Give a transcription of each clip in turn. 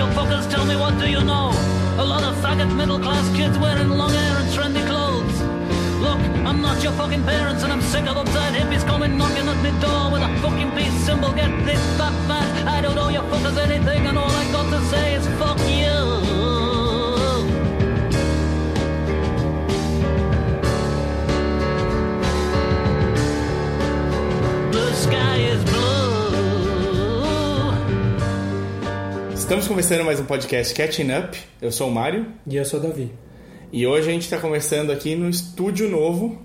you fuckers tell me what do you know? A lot of faggot middle class kids wearing long hair and trendy clothes. Look, I'm not your fucking parents and I'm sick of uptight hippies coming knocking at my door with a fucking peace symbol. Get this, that, that. I don't owe you fuckers anything and all I got to say is fuck you. Blue sky Estamos começando mais um podcast Catching Up. Eu sou o Mário E eu sou o Davi. e hoje a gente está conversando aqui no estúdio novo.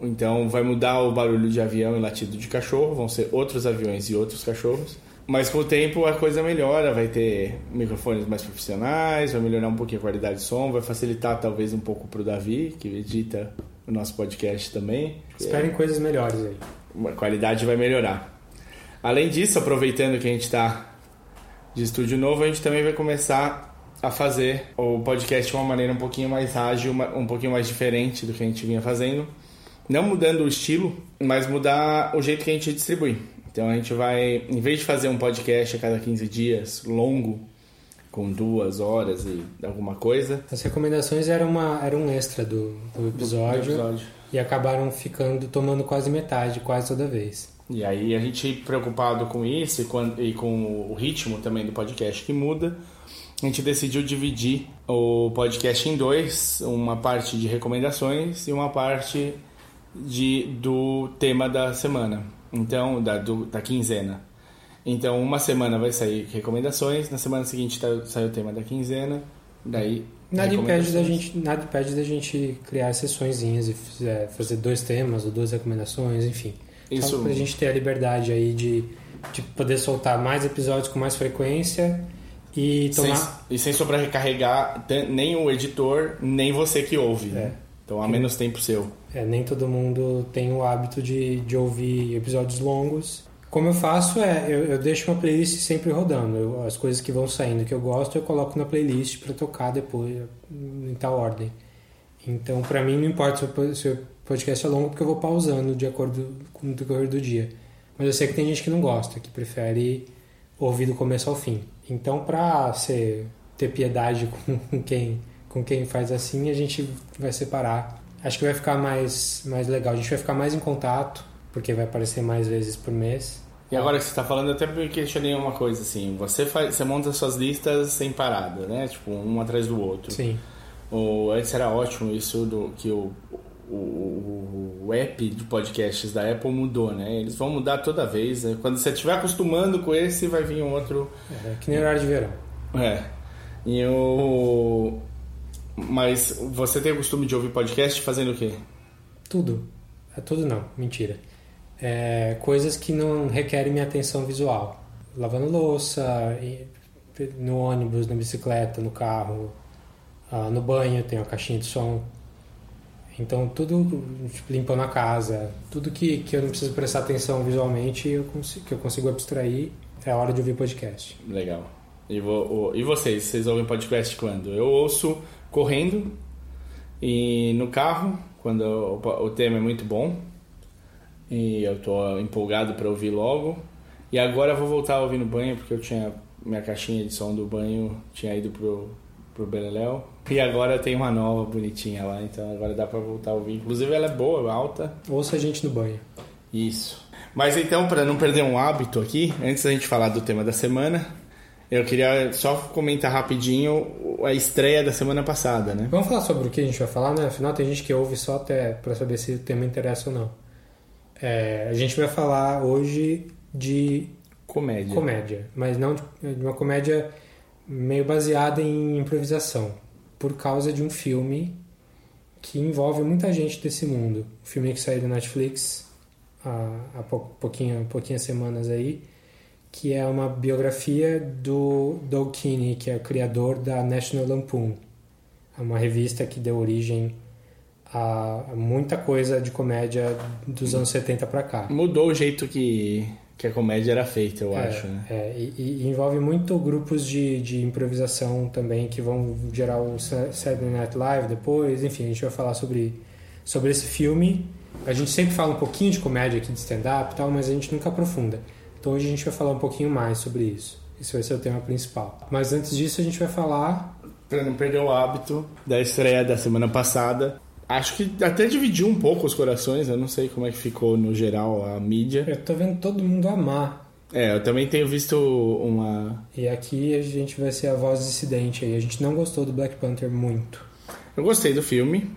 Então vai mudar o barulho de avião e latido de cachorro, vão ser outros aviões e outros cachorros. Mas com o tempo a coisa melhora, vai ter microfones mais profissionais, vai melhorar um pouquinho a qualidade de som, vai facilitar talvez um pouco para o Davi, que edita o nosso podcast também. Esperem coisas melhores aí. a qualidade vai melhorar. Além disso, aproveitando que a gente está de estúdio novo, a gente também vai começar a fazer o podcast de uma maneira um pouquinho mais ágil, um pouquinho mais diferente do que a gente vinha fazendo. Não mudando o estilo, mas mudar o jeito que a gente distribui. Então a gente vai, em vez de fazer um podcast a cada 15 dias, longo, com duas horas e alguma coisa, As recomendações eram, uma, eram um extra do, do episódio, episódio. e acabaram ficando, tomando quase metade, quase toda vez. E aí a gente preocupado com isso e com, e com o ritmo também do podcast que muda, a gente decidiu dividir o podcast em dois, uma parte de recomendações e uma parte de, do tema da semana, então da, do- da quinzena. Então uma semana vai sair recomendações, na semana seguinte tá, sai o tema da quinzena, daí Nada impede, da gente, nada impede da gente criar sessõezinhas e é, fazer dois temas ou duas recomendações, enfim. Isso- Só pra gente ter a liberdade aí de, de poder soltar mais episódios com mais frequência e Sem, tomar... e sem sobrecarregar nem o editor, nem você que ouve. né? Então há menos tempo seu. É, nem todo mundo tem o hábito de, de ouvir episódios longos. Como eu faço é, eu, eu deixo uma playlist sempre rodando. Eu- as coisas que vão saindo que eu gosto, eu coloco na playlist para tocar depois, em tal ordem. Então, para mim, não importa se o podcast é longo, porque eu vou pausando de acordo com o decorrer do dia. Mas eu sei que tem gente que não gosta, que prefere ouvir do começo ao fim. Então, para ter piedade com quem, com quem faz assim, a gente vai separar. Acho que vai ficar mais, mais legal. A gente vai ficar mais em contato, porque vai aparecer mais vezes por mês. E agora que você está falando, eu até me questionei uma coisa assim. Você faz, você monta suas listas sem parada, né? Tipo, um atrás do outro. Sim. O, antes era ótimo isso do que o, o, o, app de podcasts da Apple mudou, né? Eles vão mudar toda vez. né? Quando você estiver acostumando com esse, vai vir um outro. É, que nem horário de verão. É. E o. Mas você tem o costume de ouvir podcast fazendo o quê? Tudo. É tudo não, mentira. É, coisas que não requerem minha atenção visual. Lavando louça, no ônibus, na bicicleta, no carro, ah, no banho, tenho a caixinha de som. Então tudo, tipo, limpando a casa, tudo que, que eu não preciso prestar atenção visualmente, eu consigo, que eu consigo abstrair, é a hora de ouvir podcast. Legal. E, vo- o- e vocês? Vocês ouvem podcast quando? Eu ouço correndo e no carro, quando o, o tema é muito bom e eu tô empolgado para ouvir logo. E agora eu vou voltar a ouvir no banho porque eu tinha minha caixinha de som do banho tinha ido pro pro Beleléu e agora tem uma nova bonitinha lá, então agora dá para voltar a ouvir. Inclusive ela é boa, alta. Ouça a gente no banho. Isso. Mas então, para não perder um hábito aqui, antes da gente falar do tema da semana, eu queria só comentar rapidinho a estreia da semana passada, né? Vamos falar sobre o que a gente vai falar, né? Afinal, tem gente que ouve só até para saber se o tema interessa ou não. É, a gente vai falar hoje de Comédia. comédia, mas não de, de uma comédia meio baseada em improvisação, por causa de um filme que envolve muita gente desse mundo. Um filme que saiu da Netflix há, há pou- pouquinho, pouquinhas semanas aí, que é uma biografia do Doug Kinney, que é o criador da National Lampoon. É uma revista que deu origem a muita coisa de comédia dos anos 70 para cá. Mudou o jeito que, que a comédia era feita, eu É, acho, né? é, e, e envolve muito grupos de, de improvisação também que vão gerar o Sa- Saturday Night Live depois. Enfim, a gente vai falar sobre, sobre esse filme. A gente sempre fala um pouquinho de comédia aqui de stand-up e tal, mas a gente nunca aprofunda. Então hoje a gente vai falar um pouquinho mais sobre isso. Esse vai ser o tema principal. Mas antes disso, a gente vai falar. Pra não perder o hábito da estreia da semana passada. Acho que até dividiu um pouco os corações, eu não sei como é que ficou no geral a mídia. Eu tô vendo todo mundo amar. É, eu também tenho visto uma. E aqui a gente vai ser a voz dissidente aí. A gente não gostou do Black Panther muito. Eu gostei do filme,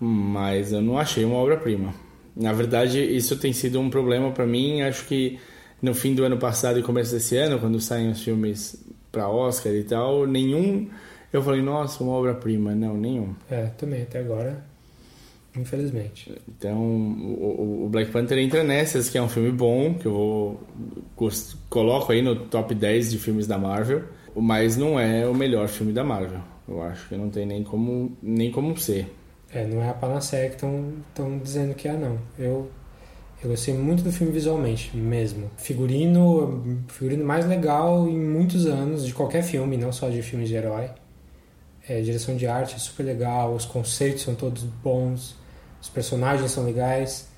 mas eu não achei uma obra-prima. Na verdade, isso tem sido um problema para mim. Acho que no fim do ano passado e começo desse ano, quando saem os filmes para Oscar e tal, nenhum eu falei, nossa, uma obra-prima. Não, nenhum. É, também, até agora, infelizmente. Então, o, o Black Panther entra nessas, que é um filme bom, que eu vou, coloco aí no top 10 de filmes da Marvel, mas não é o melhor filme da Marvel. Eu acho que não tem nem como, nem como ser. É, não é a panaceia que estão dizendo que é, não. Eu eu gostei muito do filme visualmente, mesmo. Figurino, figurino mais legal em muitos anos de qualquer filme, não só de filmes de herói. É, direção de arte é super legal, os conceitos são todos bons, os personagens são legais,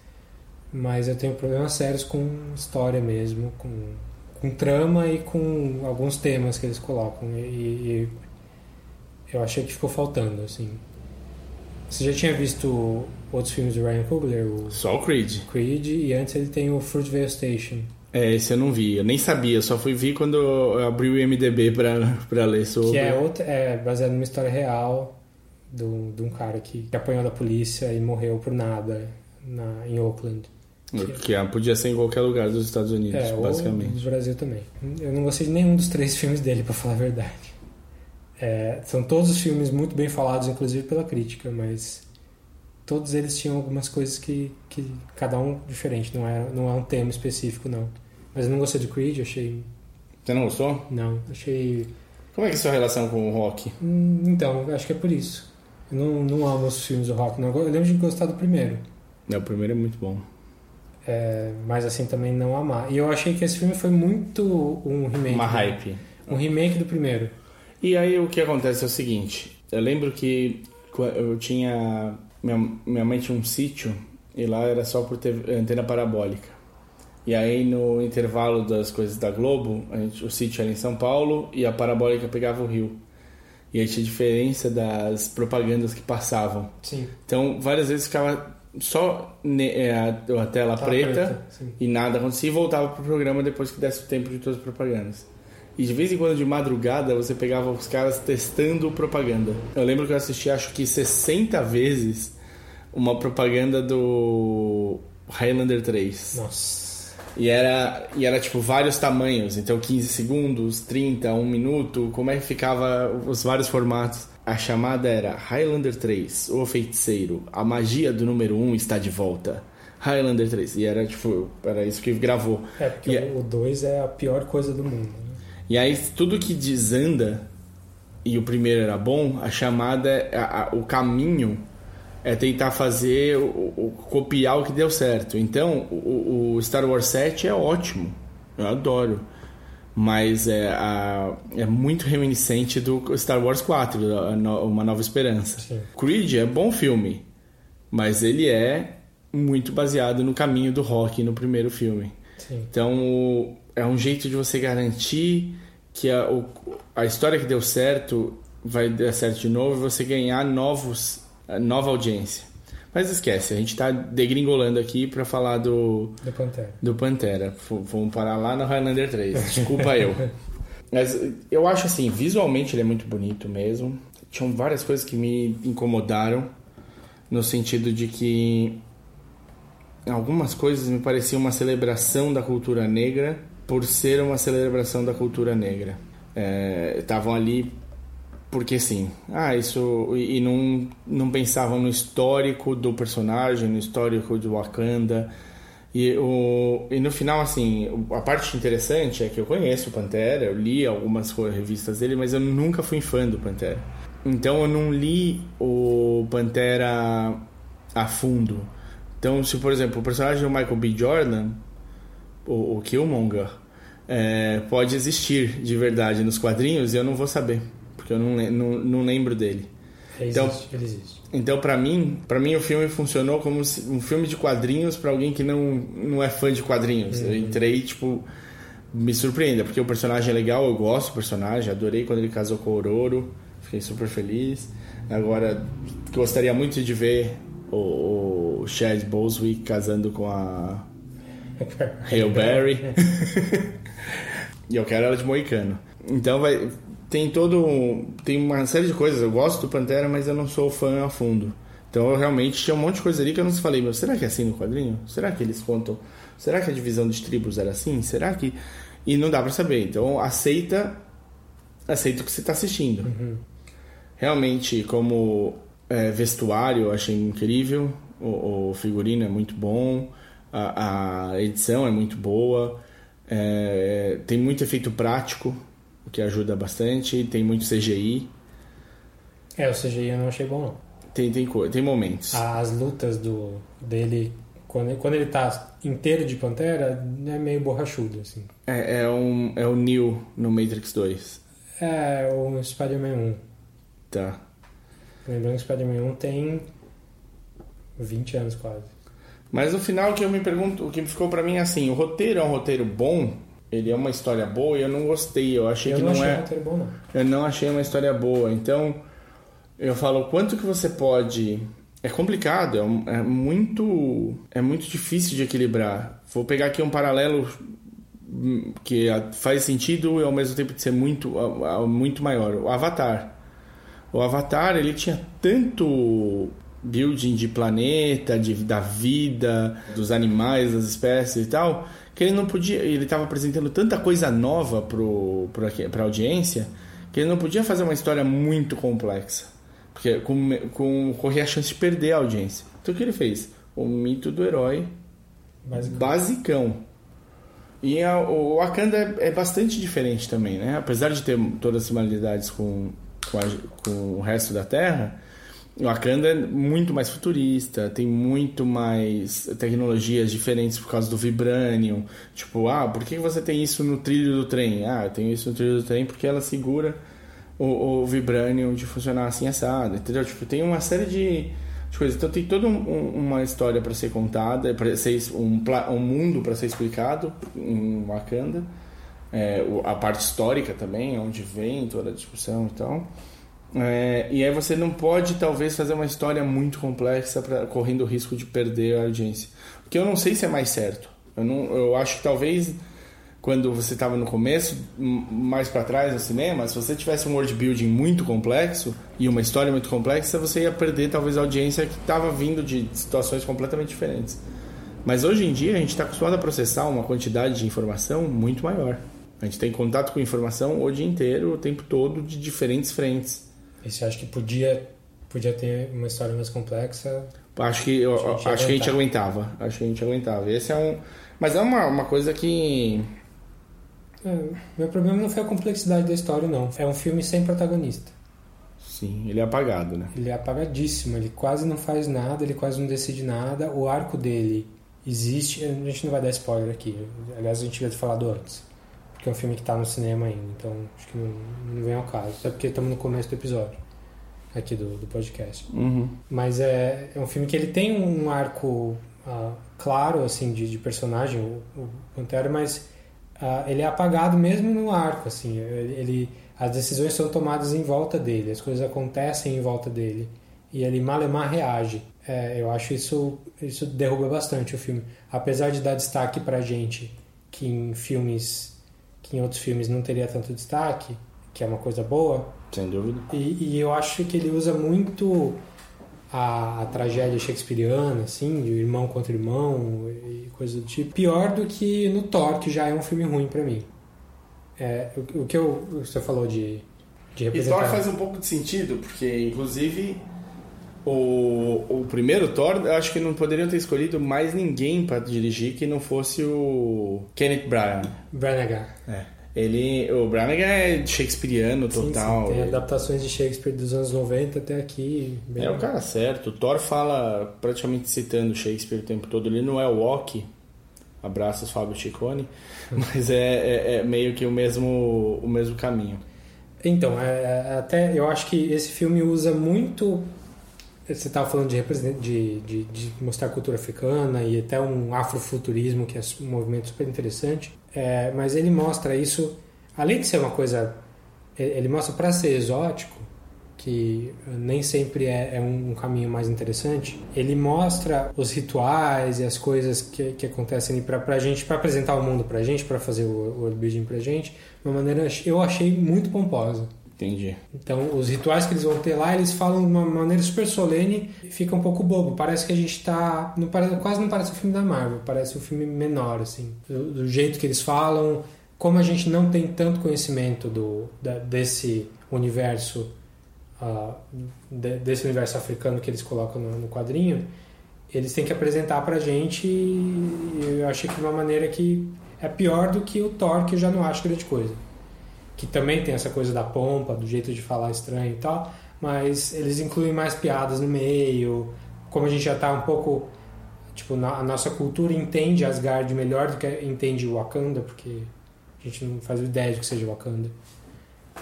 mas eu tenho problemas sérios com história mesmo, com, com trama e com alguns temas que eles colocam. E, e eu achei que ficou faltando, assim. Você já tinha visto outros filmes do Ryan Coogler? O Só o Creed. Creed, e antes ele tem o Fruitvale Station. É, esse eu não vi, eu nem sabia, só fui ver quando eu abri o IMDB pra, pra ler sobre. Que é, outra, é baseado numa história real de um cara que, que apanhou da polícia e morreu por nada na, em Oakland. Que é, podia ser em qualquer lugar dos Estados Unidos, é, basicamente. Ou no Brasil também. Eu não gostei de nenhum dos três filmes dele, pra falar a verdade. É, são todos os filmes muito bem falados, inclusive pela crítica, mas todos eles tinham algumas coisas que, que cada um diferente, não é, não é um tema específico, não. Mas eu não gostei do Creed, achei. Você não gostou? Não, achei. Como é que é a sua relação com o rock? Hum, então, acho que é por isso. Eu não, não amo os filmes do rock, não. Eu lembro de gostar do primeiro. É, o primeiro é muito bom. É, mas assim também não amar. E eu achei que esse filme foi muito um remake. Uma hype. Um remake do primeiro. E aí o que acontece é o seguinte, eu lembro que eu tinha minha, minha mãe tinha um sítio e lá era só por ter antena parabólica. E aí no intervalo das coisas da Globo, gente, o sítio era em São Paulo e a parabólica pegava o Rio. E aí tinha diferença das propagandas que passavam. Sim. Então várias vezes ficava só é, a, a tela tá preta, preta e nada acontecia e voltava pro programa depois que desse o tempo de todas as propagandas. E de vez em quando, de madrugada, você pegava os caras testando propaganda. Eu lembro que eu assisti, acho que 60 vezes, uma propaganda do Highlander 3. Nossa. E era, e era tipo vários tamanhos, então 15 segundos, 30, 1 minuto, como é que ficava os vários formatos. A chamada era Highlander 3, o feiticeiro, a magia do número 1 está de volta. Highlander 3. E era tipo, era isso que gravou. É, porque e o 2 é a pior coisa do mundo. Né? E aí tudo que desanda e o primeiro era bom, a chamada, a, a, o caminho é tentar fazer, o, o, copiar o que deu certo. Então, o, o, Star Wars 7 é ótimo, eu adoro. Mas é, a, é muito reminiscente do Star Wars 4, Uma Nova Esperança. Sim. Creed é bom filme, mas ele é muito baseado no caminho do rock no primeiro filme. Sim. Então, é um jeito de você garantir que a, a história que deu certo vai dar certo de novo e você ganhar novos, nova audiência. Mas esquece, a gente está degringolando aqui para falar do, do Pantera. Do Pantera. Vamos parar lá no Highlander 3. Desculpa eu. Mas eu acho assim, visualmente ele é muito bonito mesmo. Tinham várias coisas que me incomodaram no sentido de que algumas coisas me pareciam uma celebração da cultura negra por ser uma celebração da cultura negra. Estavam é, ali porque sim. Ah, isso. E, não, não pensavam no histórico do personagem, no histórico de Wakanda. E, o, e no final, assim, a parte interessante é que eu conheço o Pantera, eu li algumas revistas dele, mas eu nunca fui fã do Pantera. Então eu não li o Pantera a fundo. Então, se por exemplo, o personagem do Michael B. Jordan, o, o Killmonger, é, pode existir de verdade nos quadrinhos eu não vou saber, porque eu não, não, não lembro dele. Ele então, existe, ele existe. Então, para mim, para mim o filme funcionou como um filme de quadrinhos para alguém que não, não é fã de quadrinhos. Uhum. Eu entrei tipo me surpreenda, porque o personagem é legal, eu gosto do personagem, adorei quando ele casou com o Ororo, fiquei super feliz. Agora, gostaria muito de ver o, o Chad Boswick casando com a Hale Berry. e eu quero ela de moicano. Então vai tem todo tem uma série de coisas. Eu gosto do Pantera, mas eu não sou fã a fundo. Então eu realmente tinha um monte de coisa ali que eu não falei, mas será que é assim no quadrinho? Será que eles contam? Será que a divisão de tribos era assim? Será que e não dá para saber. Então aceita aceita o que você está assistindo. Uhum. Realmente como é, vestuário eu achei incrível. O, o, figurino é muito bom. A, a edição é muito boa. É, tem muito efeito prático que ajuda bastante. Tem muito CGI. É, o CGI eu não achei bom, não. Tem, tem, tem momentos. As lutas do, dele, quando, quando ele tá inteiro de Pantera, é meio borrachudo, assim. É, é, um, é o Neo no Matrix 2. É, o Spider-Man 1. Tá. Lembrando que Spider-Man 1 tem 20 anos quase. Mas no final o que eu me pergunto, o que ficou para mim é assim, o roteiro é um roteiro bom, ele é uma história boa e eu não gostei. Eu achei eu que não, não achei é. bom, não. Eu não achei uma história boa. Então, eu falo, quanto que você pode. É complicado, é, é muito. É muito difícil de equilibrar. Vou pegar aqui um paralelo hum, que faz sentido e ao mesmo tempo de ser muito, muito maior. O Avatar. O Avatar, ele tinha tanto building de planeta, de, da vida, dos animais, das espécies e tal, que ele não podia, ele estava apresentando tanta coisa nova para a audiência que ele não podia fazer uma história muito complexa, porque com, com corria a chance de perder a audiência. Então o que ele fez? O mito do herói basicão. basicão. E a, o Wakanda é, é, bastante diferente também, né? Apesar de ter todas as similaridades com, com, a, com o resto da Terra, Wakanda é muito mais futurista, tem muito mais tecnologias diferentes por causa do Vibranium. Tipo, ah, por que você tem isso no trilho do trem? Ah, eu tenho isso no trilho do trem porque ela segura o, o Vibranium de funcionar assim assado, entendeu? Tipo, tem uma série de, de coisas. Então tem toda um, uma história para ser contada, para ser um, um mundo para ser explicado em Wakanda. É, a parte histórica também, onde vem toda a discussão e tal. É, e aí você não pode, talvez, fazer uma história muito complexa pra, correndo o risco de perder a audiência. Porque eu não sei se é mais certo. Eu, não, eu acho que talvez quando você estava no começo, mais para trás no cinema, se você tivesse um world building muito complexo e uma história muito complexa, você ia perder talvez a audiência que estava vindo de situações completamente diferentes. Mas hoje em dia a gente está acostumado a processar uma quantidade de informação muito maior. A gente tem contato com informação o dia inteiro, o tempo todo, de diferentes frentes. E você acha que podia, podia ter uma história mais complexa? Acho que, eu, acho aguentar. que a gente aguentava. Acho que a gente aguentava. Esse é um. Mas é uma, uma coisa que. É, meu problema não foi a complexidade da história, não. É um filme sem protagonista. Sim, ele é apagado, né? Ele é apagadíssimo. Ele quase não faz nada, ele quase não decide nada. O arco dele existe. A gente não vai dar spoiler aqui. Aliás, a gente devia ter falado antes porque é um filme que está no cinema ainda, então acho que não, não vem ao caso. Até porque estamos no começo do episódio aqui do, do podcast. Uhum. Mas é, é um filme que ele tem um arco uh, claro, assim, de, de personagem, o, o Pantera, mas uh, ele é apagado mesmo no arco, assim. Ele, as decisões são tomadas em volta dele, as coisas acontecem em volta dele. E ele malemar reage. É, eu acho isso, isso derruba bastante o filme. Apesar de dar destaque pra gente que em filmes que em outros filmes não teria tanto destaque, que é uma coisa boa. Sem dúvida. E, e eu acho que ele usa muito a, a, tragédia shakespeariana, assim, de irmão contra irmão e coisa do tipo. Pior do que no Thor, que já é um filme ruim para mim. É, o, o, que eu, você falou de, de representar... E Thor faz um pouco de sentido, porque inclusive o, o primeiro Thor, eu acho que não poderiam ter escolhido mais ninguém para dirigir que não fosse o Kenneth Branagh. Branagh. É. Ele, o Branagh é shakespeariano total. Sim, sim. Tem adaptações de Shakespeare dos anos 90 até aqui. Bem... É o cara certo. O Thor fala praticamente citando Shakespeare o tempo todo. Ele não é o Walk. Abraços, Fábio Ciccone. Mas é, é, é, meio que o mesmo, o mesmo caminho. Então, é, é, até eu acho que esse filme usa muito você estava falando de, de, de, de, mostrar cultura africana e até um afrofuturismo, que é um movimento super interessante, é, mas ele mostra isso, além de ser uma coisa, ele mostra para ser exótico, que nem sempre é, é um, caminho mais interessante, ele mostra os rituais e as coisas que, que acontecem para a gente, para apresentar o mundo para a gente, para fazer o building para a gente, de uma maneira eu achei muito pomposa. Entendi. Então, os rituais que eles vão ter lá, eles falam de uma maneira super solene e fica um pouco bobo. Parece que a gente tá. Não parece, quase não parece um filme da Marvel, parece um filme menor, assim. Do, do jeito que eles falam, como a gente não tem tanto conhecimento do, da, desse universo. Uh, de, desse universo africano que eles colocam no, no, quadrinho, eles têm que apresentar pra gente e eu achei que de uma maneira que é pior do que o Thor, que eu já não acho grande coisa que também tem essa coisa da pompa, do jeito de falar estranho e tal, mas eles incluem mais piadas no meio, como a gente já está um pouco tipo na, a nossa cultura entende Asgard melhor do que entende Wakanda, porque a gente não faz ideia de que seja Wakanda.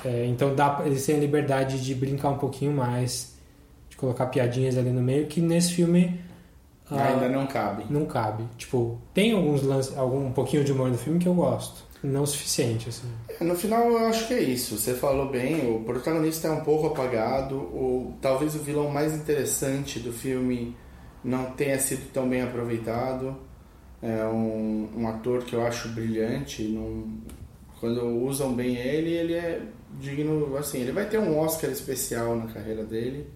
É, então dá, eles têm a liberdade de brincar um pouquinho mais, de colocar piadinhas ali no meio, que nesse filme ainda ah, não cabe. Não cabe. Tipo, tem alguns lances, algum um pouquinho de humor no filme que eu gosto não o suficiente, assim. No final, eu acho que é isso. Você falou bem, o protagonista é um pouco apagado, ou talvez o vilão mais interessante do filme não tenha sido tão bem aproveitado. É um, um ator que eu acho brilhante. Não, quando usam bem ele, ele é digno. Assim, ele vai ter um Oscar especial na carreira dele.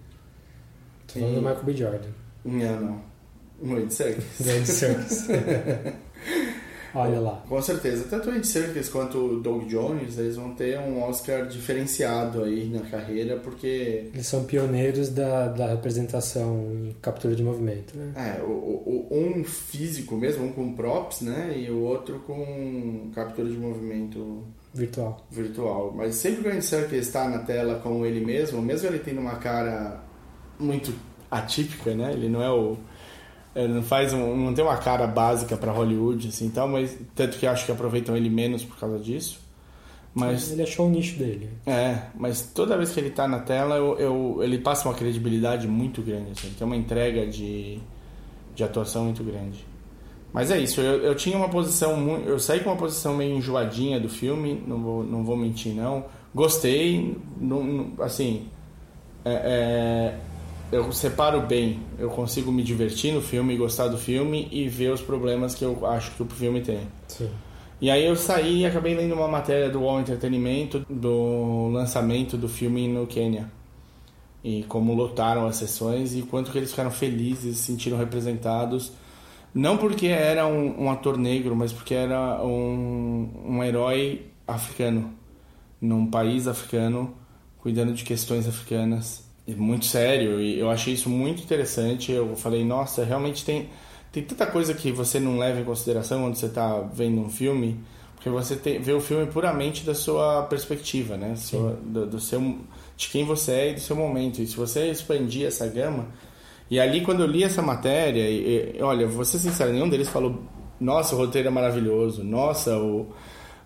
Tô falando do Michael B. Jordan. Não, não. No Ed Serkis. Ed Serkis. Olha lá. Com certeza. Tanto o Andy Serkis quanto o Doug Jones, eles vão ter um Oscar diferenciado aí na carreira, porque... Eles são pioneiros da, da representação em captura de movimento, né? É, o, o, um físico mesmo, um com props, né? E o outro com captura de movimento... Virtual. Virtual. Mas sempre que o Andy Serkis está na tela com ele mesmo, mesmo ele tendo uma cara muito atípica, né? Ele não é o ele não faz um, não tem uma cara básica para Hollywood assim tal, mas tanto que acho que aproveitam ele menos por causa disso. Mas ele achou o nicho dele. É, mas toda vez que ele tá na tela, eu, eu ele passa uma credibilidade muito grande, assim, tem uma entrega de, de atuação muito grande. Mas é isso, eu, eu tinha uma posição, eu saí com uma posição meio enjoadinha do filme, não vou, não vou mentir não. Gostei, não, assim, é, é eu separo bem. Eu consigo me divertir no filme, gostar do filme e ver os problemas que eu acho que o filme tem. Sim. E aí eu saí e acabei lendo uma matéria do Wall Entretenimento do lançamento do filme no Quênia. E como lotaram as sessões e quanto que eles ficaram felizes, se sentiram representados. Não porque era um, um ator negro, mas porque era um, um herói africano. Num país africano, cuidando de questões africanas muito sério e eu achei isso muito interessante. Eu falei, nossa, realmente tem tem tanta coisa que você não leva em consideração quando você está vendo um filme, porque você tem, vê o filme puramente da sua perspectiva, né? Sua, do, do, seu de quem você é e do seu momento. E se você expandir essa gama, e ali quando eu li essa matéria, e, e, olha, vou ser sincero, nenhum deles falou, nossa, o roteiro é maravilhoso, nossa, o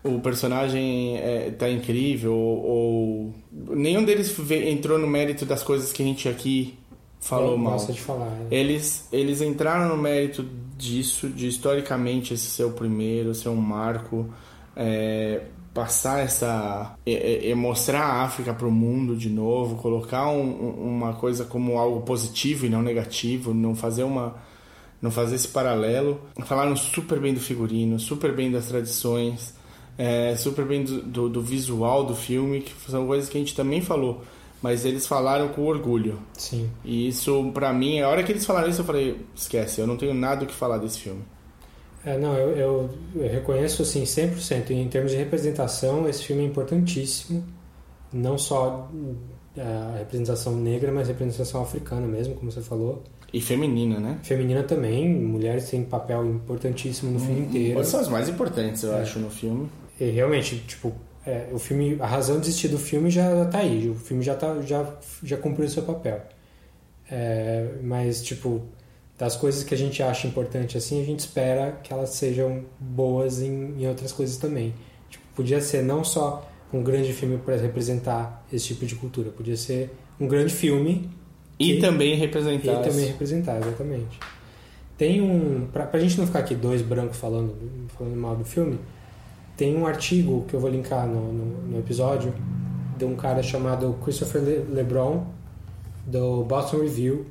o personagem é, tá incrível, ou, ou, nenhum deles entrou no mérito das coisas que a gente aqui falou mal. de falar. Né? Eles, eles entraram no mérito disso, de historicamente esse ser o primeiro, ser um marco, é, passar essa. É, é, mostrar a África para o mundo de novo, colocar um, uma coisa como algo positivo e não negativo, não fazer uma. Não fazer esse paralelo. Falaram super bem do figurino, super bem das tradições é, super bem do, do, do, visual do filme, que são coisas que a gente também falou, mas eles falaram com orgulho. Sim. E isso, pra mim, a hora que eles falaram isso, eu falei: esquece, eu não tenho nada o que falar desse filme. É, não, eu, eu, eu reconheço assim 100%. Em termos de representação, esse filme é importantíssimo. Não só é, a representação negra, mas a representação africana mesmo, como você falou. E feminina, né? Feminina também. Mulheres têm papel importantíssimo no filme inteiro. São as mais importantes, eu é. acho, no filme. E realmente, tipo, é, o filme, a razão de existir do filme já tá aí, o filme já, tá, já, já cumpriu o seu papel. É, mas, tipo, das coisas que a gente acha importante assim, a gente espera que elas sejam boas em, em outras coisas também. Tipo, podia ser não só um grande filme para representar esse tipo de cultura, podia ser um grande filme E Que- também E representar. também representar, exatamente. Tem um. Pra, pra gente não ficar aqui dois brancos falando, falando mal do filme, tem um artigo que eu vou linkar no, no, no episódio de um cara chamado Christopher Le- LeBron, do Boston Review,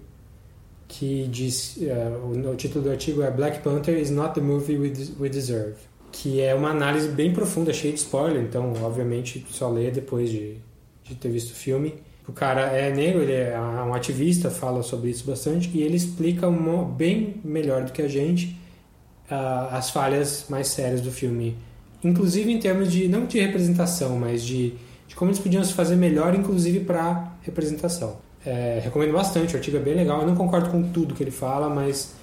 que diz. eh, o, o título do artigo é Black Panther is not the movie we, we deserve. Que é uma análise bem profunda, cheia de spoiler, então, obviamente, só lê depois de, de ter visto o filme. O cara é negro, ele é um ativista, fala sobre isso bastante, e ele explica um mo- bem melhor do que a gente ah, as falhas mais sérias do filme. Inclusive em termos de, não de representação, mas de, de como eles podiam se fazer melhor, inclusive para representação. É, recomendo bastante, o artigo é bem legal. Eu não concordo com tudo que ele fala, mas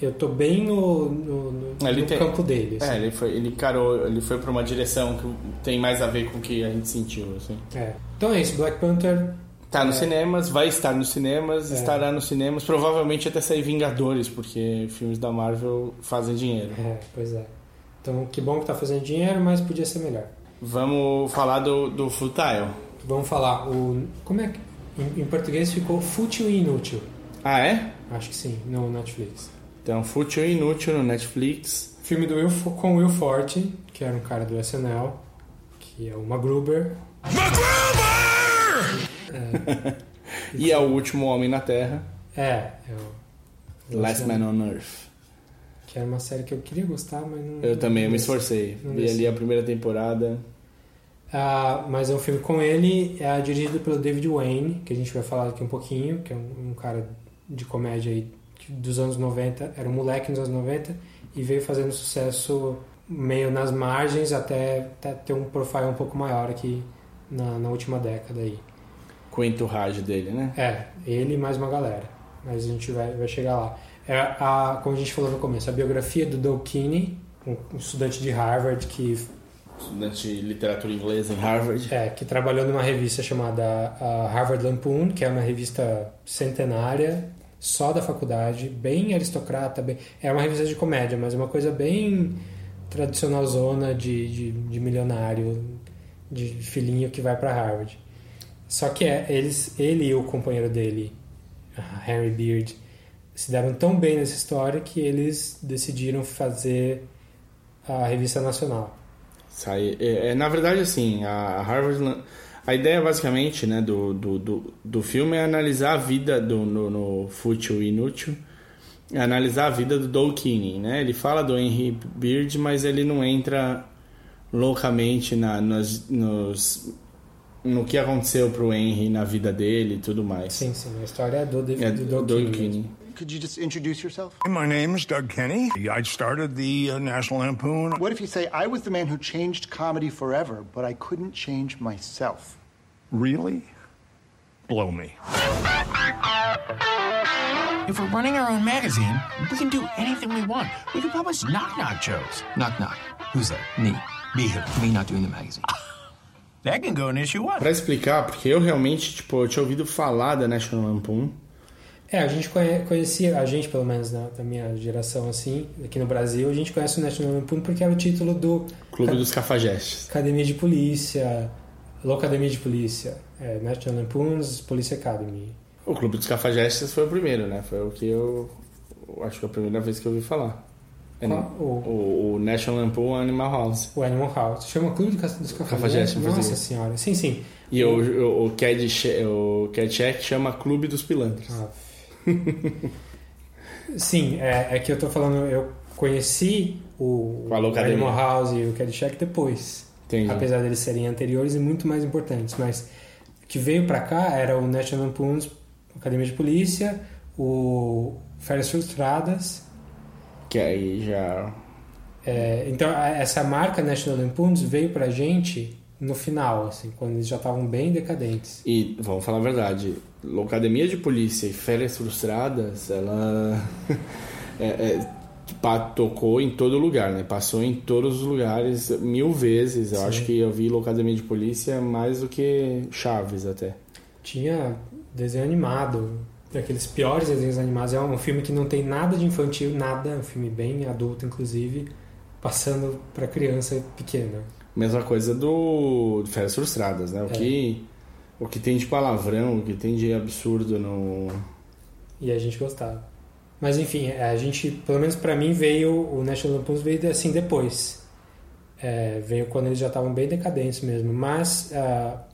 eu tô bem no, no, no- Ele no tem- campo dele. assim. É, ele foi, ele encarou, ele foi pra uma direção que tem mais a ver com o que a gente sentiu, assim. É. Então é isso, Black Panther Tá nos cinemas, vai estar nos cinemas, É. estará nos cinemas, provavelmente até sair Vingadores, porque filmes da Marvel fazem dinheiro. É, pois é. Então, que bom que tá fazendo dinheiro, mas podia ser melhor. Vamos falar do, do Futile. Vamos falar, o. Como é que. Em, em português ficou fútil e inútil. Ah, é? Acho que sim, no Netflix. Então, Fútil e Inútil no Netflix. Filme do Will, com Will Forte, que era um cara do SNL, que é o Magruber. E é o Último Homem na Terra, É, é o. Last Man on Earth. Que era uma série que eu queria gostar, mas não. Eu também não me esforcei. Não Vi ali a primeira temporada. Ah, mas é um filme com ele, é dirigido pelo David Wayne, que a gente vai falar daqui um pouquinho, que é um, um cara de comédia aí dos anos 90, era um moleque nos anos 90 e veio fazendo sucesso meio nas margens até, até ter um profile um pouco maior aqui na, na última década aí. Com o entourage dele, né? É, ele e mais uma galera, mas a gente vai, vai chegar lá. É a, como a gente falou no começo, a biografia do Doug Kinney, um, estudante de Harvard que Estudante de literatura inglesa em Harvard. É, que trabalhou numa revista chamada Harvard Lampoon, que é uma revista centenária, só da faculdade, bem aristocrata, bem... é uma revista de comédia, mas é uma coisa bem tradicional zona de, de, de milionário, de filhinho que vai para Harvard. Só que é, eles, ele e o companheiro dele, Henry Beard, se deram tão bem nessa história que eles decidiram fazer a revista nacional. Sai, é, é, na verdade, assim, a Harvard. A ideia, basicamente, né, do, do, do, do filme é analisar a vida do, no, no Fútil e Inútil. É analisar a vida do Doug Kinney, né? Ele fala do Henry Beard, mas ele não entra loucamente na, nos, nos, no que aconteceu pro Henry na vida dele e tudo mais. Sim, sim, a história é do, David, É do do Doug. Could you just introduce yourself? My name's Doug Kenny. I started the uh, National Lampoon. What if you say, I was the man who changed comedy forever, but I couldn't change myself? Really? Blow me. If we're running our own magazine, we can do anything we want. We can publish knock knock jokes. Knock knock. Who's there? Me. Me who? Me not doing the magazine. That can go in issue one. Pra explicar, porque eu realmente, tipo, eu tinha ouvido falar da National Lampoon. É, a gente conhe- conhecia, a gente pelo menos na, da minha geração assim, aqui no Brasil, a gente conhece o National Lampoon porque era o título do Clube Ca- dos Cafajestes. Academia de Polícia, Locademia de Polícia, é, National Lampoon's Police Academy. O Clube dos Cafajestes foi o primeiro, né? Foi o que eu. Acho que foi a primeira vez que eu ouvi falar. É, Qual? o, o National Lampoon Animal House. O Animal House. Chama Clube dos Cafajeste, Cafajestes. Nossa português. senhora. Sim, sim. E o, o, o, Cad, Che- o Cad Check chama Clube dos Pilantras. Ah. Sim, é, é que eu tô falando, eu conheci o, o. Animal House e o Caddyshack depois. Entendi. Apesar deles serem anteriores e muito mais importantes. Mas o que veio pra cá era o National Lampoon's Academia de Polícia, o Férias Frustradas. Que aí já. É, então essa marca National Lampoon's veio pra gente no final, assim, quando eles já estavam bem decadentes. E vamos falar a verdade: Locademia de Polícia e Férias Frustradas, ela. é, é, tocou em todo lugar, né? Passou em todos os lugares mil vezes. Eu acho que eu vi Locademia de Polícia mais do que Chaves até. Tinha desenho animado, daqueles piores desenhos animados. É um filme que não tem nada de infantil, nada, é um filme bem adulto, inclusive, passando pra criança pequena. Mesma coisa do Férias Frustradas, né? O É. que o que tem de palavrão, o que tem de absurdo no. E a gente gostava. Mas enfim, a gente, pelo menos pra mim, veio o National Lampoon's veio assim depois. É, veio quando eles já estavam bem decadentes mesmo. Mas ah,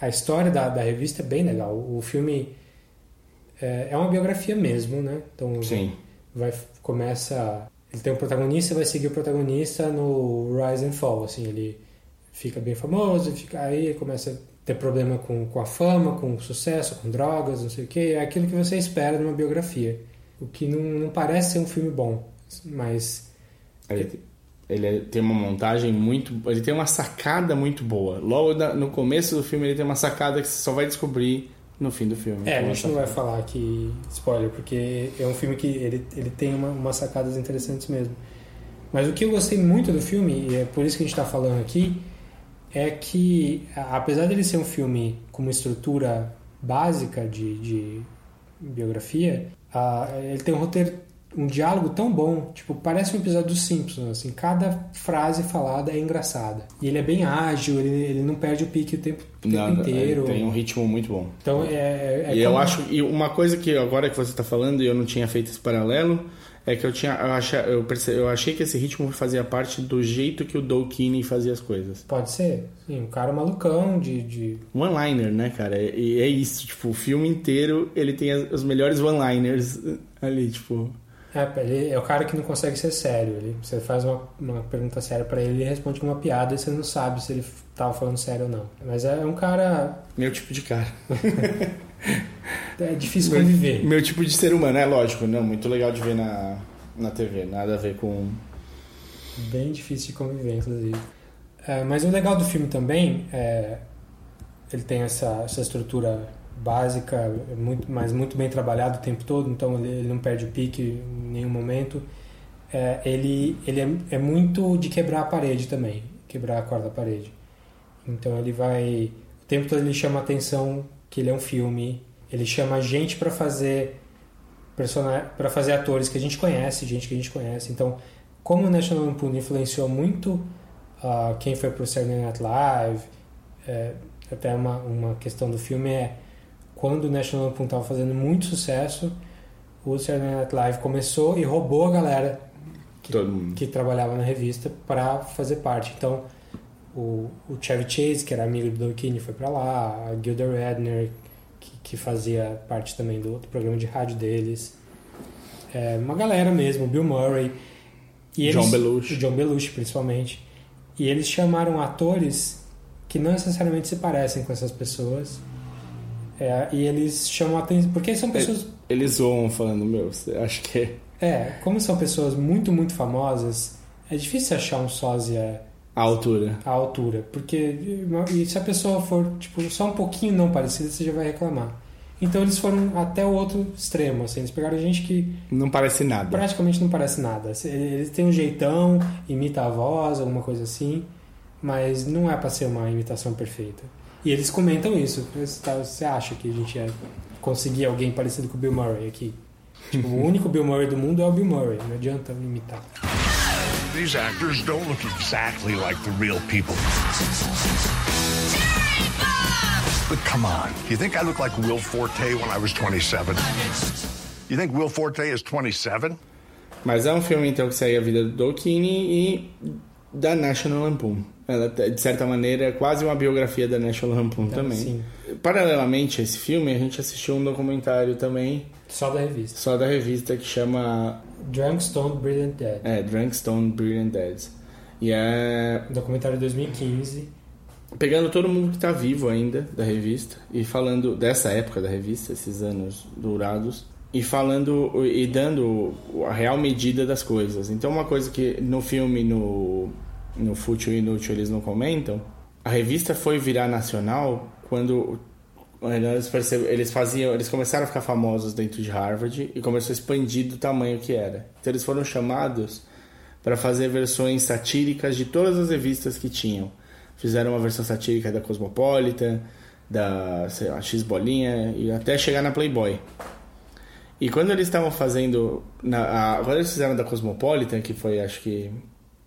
a história da, da revista é bem legal. O filme é, é uma biografia mesmo, né? Então Sim. vai começa ele tem um protagonista vai seguir o protagonista no rise and fall assim ele fica bem famoso fica aí começa a ter problema com, com a fama com o sucesso com drogas não sei o que é aquilo que você espera numa biografia o que não, não parece ser um filme bom mas Ele, ele é- tem uma montagem muito. Ele tem uma sacada muito boa. Logo no começo do filme, ele tem uma sacada que você só vai descobrir no fim do filme. É, a Uma gente não vai falar aqui spoiler, porque é um filme que ele, ele tem uma, umas sacadas interessantes mesmo. Mas o que eu gostei muito do filme, e é por isso que a gente está falando aqui, é que, apesar dele ser um filme com uma estrutura básica de, de biografia, ah, ele tem um roteiro, um diálogo tão bom, tipo, parece um episódio dos Simpsons, assim, cada frase falada é engraçada. E ele é bem ágil, ele, ele não perde o pique o tempo, o tempo Nada, inteiro. Ele tem um ritmo muito bom. Então, é, é, é e eu como- acho. E uma coisa que agora que você está falando e eu não tinha feito esse paralelo. É que eu tinha. Eu, acha, eu, perce, eu achei que esse ritmo fazia parte do jeito que o Dolkini fazia as coisas. Pode ser. Sim, um cara malucão de. de... One-liner, né, cara? E é isso, tipo, o filme inteiro ele tem as- os melhores one-liners ali, tipo. É, ele é o cara que não consegue ser sério. Ele, você faz uma, uma pergunta séria pra ele, ele responde com uma piada e você não sabe se ele tava falando sério ou não. Mas é um cara. Meu tipo de cara. É difícil conviver. Meu tipo de ser humano, é lógico, não, muito legal de ver na, na TV, nada a ver com. Bem difícil de conviver, inclusive. É, mas o legal do filme também é. Ele tem essa, essa estrutura básica, muito, mas muito bem trabalhado o tempo todo, então ele, ele não perde o pique em nenhum momento. É, ele ele é, é muito de quebrar a parede também, quebrar a corda da parede. Então ele vai. O tempo todo ele chama a atenção que ele é um filme, ele chama gente para fazer para fazer atores que a gente conhece, gente que a gente conhece. Então, como o National Lampoon influenciou muito ah, quem foi pro Saturday Night Live, é, até uma, uma questão do filme é quando o National Lampoon estava fazendo muito sucesso, o Saturday Night Live começou e roubou a galera que, que trabalhava na revista para fazer parte. Então, o, o Chevy Chase, que era amigo do Dolkini, foi para lá, a Gilda Radner, que, que fazia parte também do, do programa de rádio deles. É, uma galera mesmo, Bill Murray. E John eles- Belushi. o John Belushi, principalmente. E eles chamaram atores que não necessariamente se parecem com essas pessoas. É, e eles chamam atenção. Porque são pessoas. Eles zoam falando, meu, acho que é É, como são pessoas muito, muito famosas, é difícil achar um sósia a altura. à altura. Porque e se a pessoa for tipo, só um pouquinho não parecida, você já vai reclamar. Então eles foram até o outro extremo, assim, eles pegaram gente que Não parece nada. praticamente não parece nada. Eles têm um jeitão, imita a voz, alguma coisa assim, mas não é pra ser uma imitação perfeita. E eles comentam isso. Você tá- Você acha que a gente ia conseguir alguém parecido com o Bill Murray aqui? Tipo, o único Bill Murray do mundo é o Bill Murray, não adianta imitar. These actors don't look exactly like the real people. But come on, you think I look like Will Forte when I was 27? You think Will Forte is 27? Mas é um filme, então, que segue a vida do Dolkini e da National Lampoon. Ela, de certa maneira, é quase uma biografia da National Lampoon também. sim. Paralelamente a esse filme, a gente assistiu um documentário também, Só da revista. só da revista, que chama Drunk, Stoned, Brilliant Dead. é, Drunk, Stone, Brilliant Dead. E é Um documentário de 2015. pegando todo mundo que tá vivo ainda da revista e falando dessa época da revista, esses anos dourados, e falando e dando a real medida das coisas. Então, uma coisa que no filme, no, no Fútil e Inútil, eles não comentam, a revista foi virar nacional quando eles, percebe- eles faziam, eles começaram a ficar famosos dentro de Harvard e começou a expandir do tamanho que era. Então, eles foram chamados para fazer versões satíricas de todas as revistas que tinham. Fizeram uma versão satírica da Cosmopolitan, da sei lá, X Bolinha e até chegar na Playboy. E quando eles estavam fazendo. Na, a, quando eles fizeram da Cosmopolitan, que foi acho que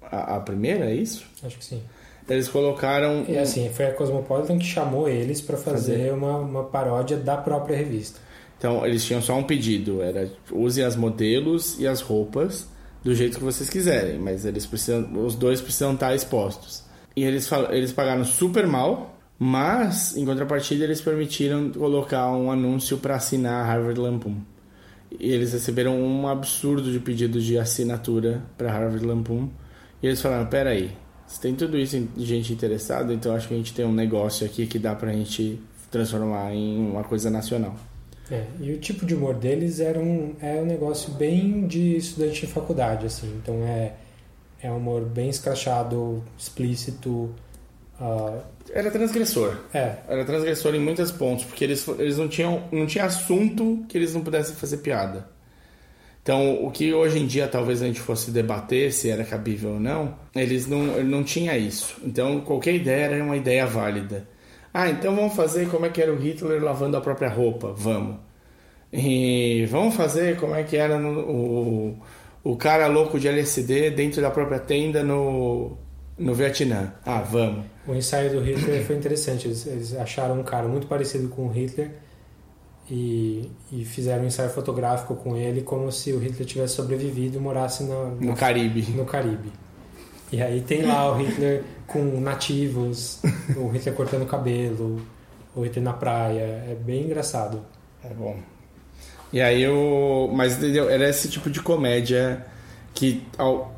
a, a primeira, é isso? Acho que sim. Eles colocaram. E assim, foi a Cosmopolitan que chamou eles para fazer, fazer. Uma, uma paródia da própria revista. Então, eles tinham só um pedido, era use as modelos e as roupas do jeito que vocês quiserem, mas eles precisam, os dois precisam estar expostos. E eles, eles pagaram super mal, mas em contrapartida eles permitiram colocar um anúncio para assinar a Harvard Lampoon. E eles receberam um absurdo de pedidos de assinatura para Harvard Lampoon. E eles falaram: peraí, se tem tudo isso de gente interessada, então acho que a gente tem um negócio aqui que dá pra gente transformar em uma coisa nacional. É, e o tipo de humor deles era um, é um negócio bem de estudante de faculdade, assim. Então é, é um humor bem escrachado, explícito. Uh... Era transgressor. É. Era transgressor em muitos pontos, porque eles, eles não tinham não tinha assunto que eles não pudessem fazer piada. Então, o que hoje em dia talvez a gente fosse debater se era cabível ou não, eles não, não tinha isso. Então, qualquer ideia era uma ideia válida. Ah, então vamos fazer como é que era o Hitler lavando a própria roupa. Vamos. E vamos fazer como é que era no, o, o cara louco de LSD dentro da própria tenda no, no Vietnã. Ah, vamos. O ensaio do Hitler foi interessante. Eles, eles acharam um cara muito parecido com o Hitler e, e, fizeram um ensaio fotográfico com ele como se o Hitler tivesse sobrevivido e morasse na, na, no Caribe. No Caribe. E aí tem lá o Hitler com nativos, o Hitler cortando cabelo, o Hitler na praia. É bem engraçado. É bom. E aí eu. Mas entendeu? Era esse tipo de comédia que ao...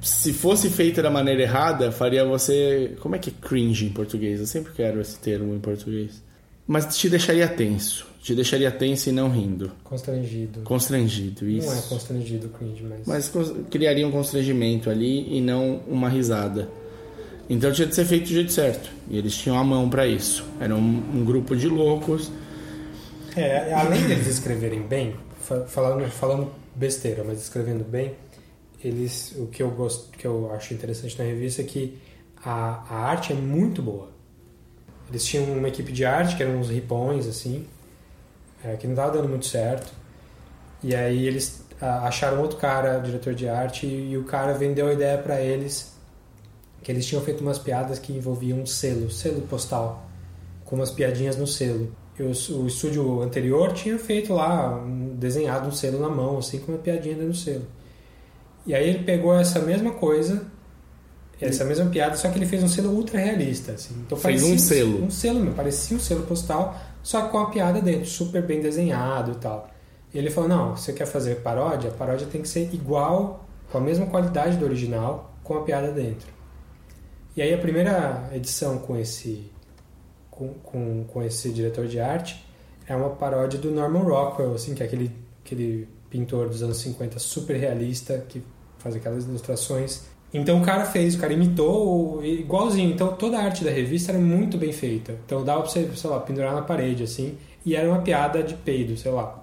se fosse feita da maneira errada, faria você. Como é que é cringe em português? Eu sempre quero esse termo em português. Mas te deixaria tenso. Te deixaria tenso e não rindo. Constrangido. Constrangido, isso. Não é constrangido cringe, mas. Mas criaria um constrangimento ali e não uma risada. Então tinha de ser feito do jeito certo. E eles tinham a mão para isso. Era um, um, grupo de loucos. É, além deles escreverem bem, falando, falando besteira, mas escrevendo bem, eles o que eu gosto, que eu acho interessante na revista é que a, a arte é muito boa. Eles tinham uma equipe de arte que eram uns ripões assim, é, que não estava dando muito certo. E aí eles acharam outro cara, diretor de arte, e, e o cara vendeu a ideia para eles que eles tinham feito umas piadas que envolviam um selo, selo postal, com umas piadinhas no selo. O, o estúdio anterior tinha feito lá, um, desenhado um selo na mão, assim, com uma piadinha dentro do selo. E aí ele pegou essa mesma coisa, essa mesma piada, só que ele fez um selo ultra realista. Assim. Então, fez um selo. Um selo, meu, parecia um selo postal, só com a piada dentro, super bem desenhado e tal. E ele falou: não, você quer fazer paródia? A paródia tem que ser igual, com a mesma qualidade do original, com a piada dentro. E aí a primeira edição com esse, com, com, com esse diretor de arte é uma paródia do Norman Rockwell, assim, que é aquele, aquele pintor dos anos 50 super realista, que faz aquelas ilustrações então o cara fez, o cara imitou igualzinho. Então toda a arte da revista era muito bem feita. Então dava pra você, sei lá, pendurar na parede, assim. E era uma piada de peido, sei lá,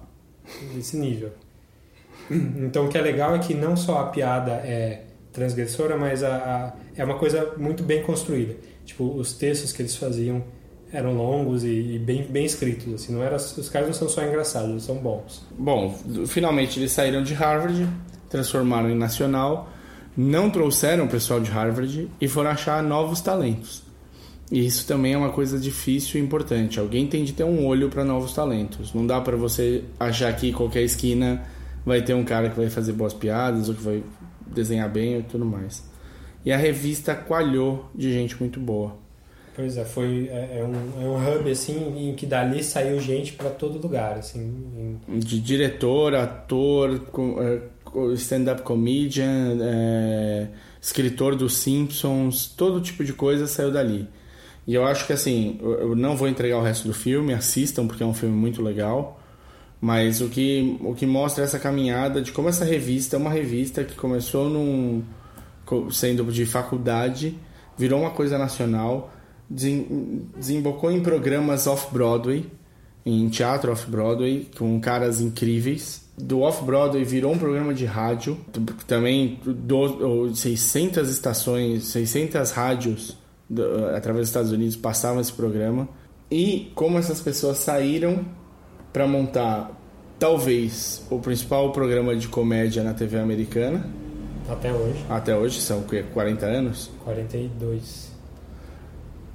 desse nível. Então o que é legal é que não só a piada é transgressora, mas a, a, é uma coisa muito bem construída. Tipo, os textos que eles faziam eram longos e, e, bem, bem escritos. Assim, não era, os caras não são só engraçados, eles são bons. Bom, finalmente eles saíram de Harvard, transformaram em nacional não trouxeram o pessoal de Harvard e foram achar novos talentos. E isso também é uma coisa difícil e importante. Alguém tem de ter um olho para novos talentos. Não dá para você achar que qualquer esquina vai ter um cara que vai fazer boas piadas ou que vai desenhar bem e tudo mais. E a revista coalhou de gente muito boa. Pois é, foi é, é um, é um hub assim em que dali saiu gente para todo lugar, assim. Em... De diretor, ator, é, stand-up comedian, é, escritor dos Simpsons, todo tipo de coisa saiu dali. E eu acho que assim, eu não vou entregar o resto do filme, assistam porque é um filme muito legal. Mas o que, o que mostra essa caminhada de como essa revista é uma revista que começou num, sendo de faculdade, virou uma coisa nacional, desembocou em programas off-Broadway, em teatro off-Broadway, com caras incríveis do Off-Broadway virou um programa de rádio, também do, 600 estações, 600 rádios do, através dos Estados Unidos passavam esse programa. E como essas pessoas saíram para montar talvez o principal programa de comédia na TV americana, Até hoje, Até hoje são o quê? 40 anos. 42.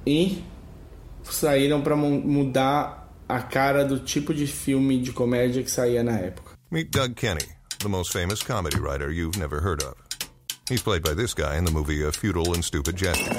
E saíram mu- mudar a cara do tipo de filme de comédia que saía na época. Meet Doug Kenny, the most famous comedy writer you've never heard of. He's played by this guy in the movie A Futile and Stupid Gesture.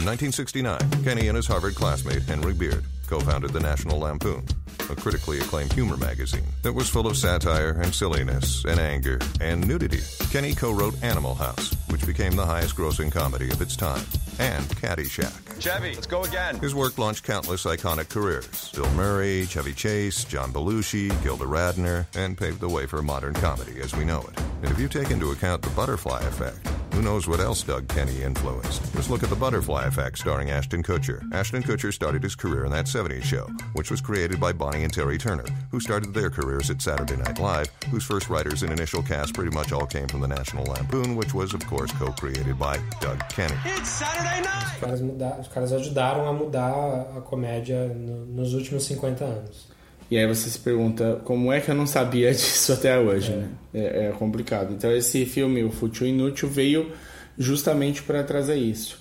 In 1969, Kenny and his Harvard classmate Henry Beard co founded the National Lampoon, a critically acclaimed humor magazine that was full of satire and silliness and anger and nudity. Kenny co wrote Animal House, which became the highest grossing comedy of its time, and Caddyshack. Chevy, let's go again. His work launched countless iconic careers Bill Murray, Chevy Chase, John Belushi, Gilda Radner, and paved the way for modern comedy as we know it. And if you take into account the butterfly effect, who knows what else Doug Kenny influenced? Let's look at the Butterfly Effect starring Ashton Kutcher. Ashton Kutcher started his career in that 70s show, which was created by Bonnie and Terry Turner, who started their careers at Saturday Night Live, whose first writers and initial cast pretty much all came from the National Lampoon, which was, of course, co created by Doug Kenny. It's Saturday night. Os caras, muda- os caras ajudaram a mudar a comédia no- nos últimos 50 anos. E aí você se pergunta como é que eu não sabia disso até hoje, né? É, é complicado. Então esse filme, O Fútil Inútil, veio justamente para trazer isso.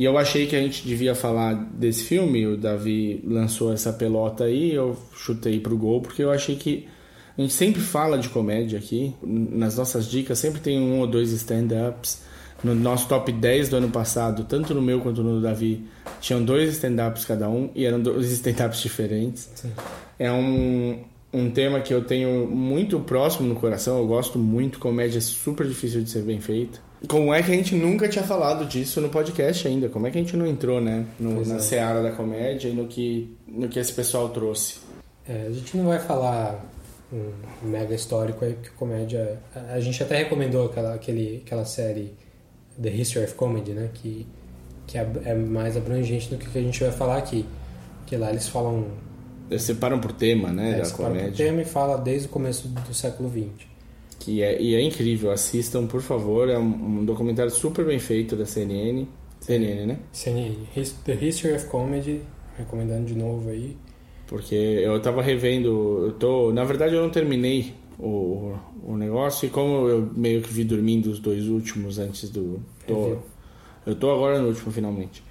E eu achei que a gente devia falar desse filme, o Davi lançou essa pelota aí, eu chutei pro gol, porque eu achei que a gente sempre fala de comédia aqui, nas nossas dicas sempre tem um ou dois stand-ups. No nosso top 10 do ano passado, tanto no meu quanto no do Davi, tinham dois stand-ups cada um, e eram dois stand-ups diferentes. É um, um tema que eu tenho muito próximo no coração, eu gosto muito, comédia é super difícil de ser bem feita. Como é que a gente nunca tinha falado disso no podcast ainda? Como é que a gente não entrou, né? No, Pois na é. seara da comédia e no que, no que esse pessoal trouxe. É, a gente não vai falar um mega histórico aí, porque comédia. A, a gente até recomendou aquela, aquele, aquela série The History of Comedy, né? Que, que é, é mais abrangente do que a gente vai falar aqui. Que lá eles falam. Eles separam por tema, né? É, da separam por comédia. tema e fala desde o começo do século XX. Que é, e é incrível, assistam, por favor. É um, um documentário super bem feito da CNN. CNN, né? CNN, The History of Comedy, recomendando de novo aí. Porque eu tava revendo, eu tô, na verdade eu não terminei o, o negócio e como eu meio que vi dormindo os dois últimos antes do tô, eu tô agora no último finalmente.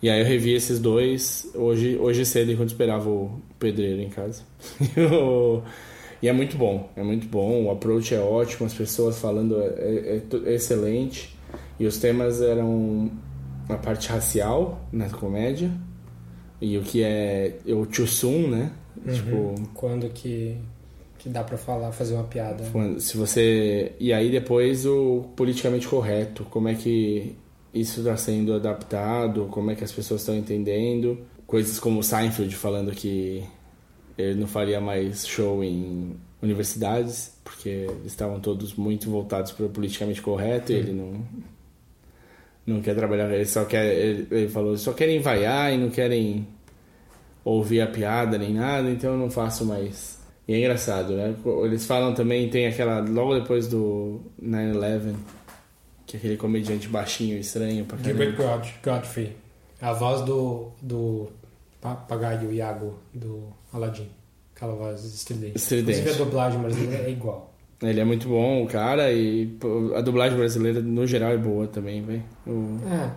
E aí eu revi esses dois hoje hoje cedo enquanto esperava o pedreiro em casa. Eu- e é muito bom, é muito bom, o approach é ótimo, as pessoas falando é, é- é excelente e os temas eram a parte racial na comédia e o que é o too soon, né? Tipo, Quando que, que dá pra falar, fazer uma piada. quando- se você. E aí depois o politicamente correto, como é que isso está sendo adaptado, como é que as pessoas estão entendendo. Coisas como o Seinfeld falando que ele não faria mais show em universidades, porque eles estavam todos muito voltados para o politicamente correto e ele não. Não quer trabalhar, ele só quer. Ele, ele falou, só querem vaiar e não querem ouvir a piada nem nada, então eu não faço mais. E é engraçado, né? Eles falam também, tem aquela. Logo depois do 9-11, que é aquele comediante baixinho, estranho pra Gilbert Godfrey. A voz do, do papagaio Iago do Aladdin. Aquela voz estridente. Estridente. Inclusive a dublagem brasileira é igual. Ele é muito bom, o cara, e a dublagem brasileira no geral é boa também, velho. O- É.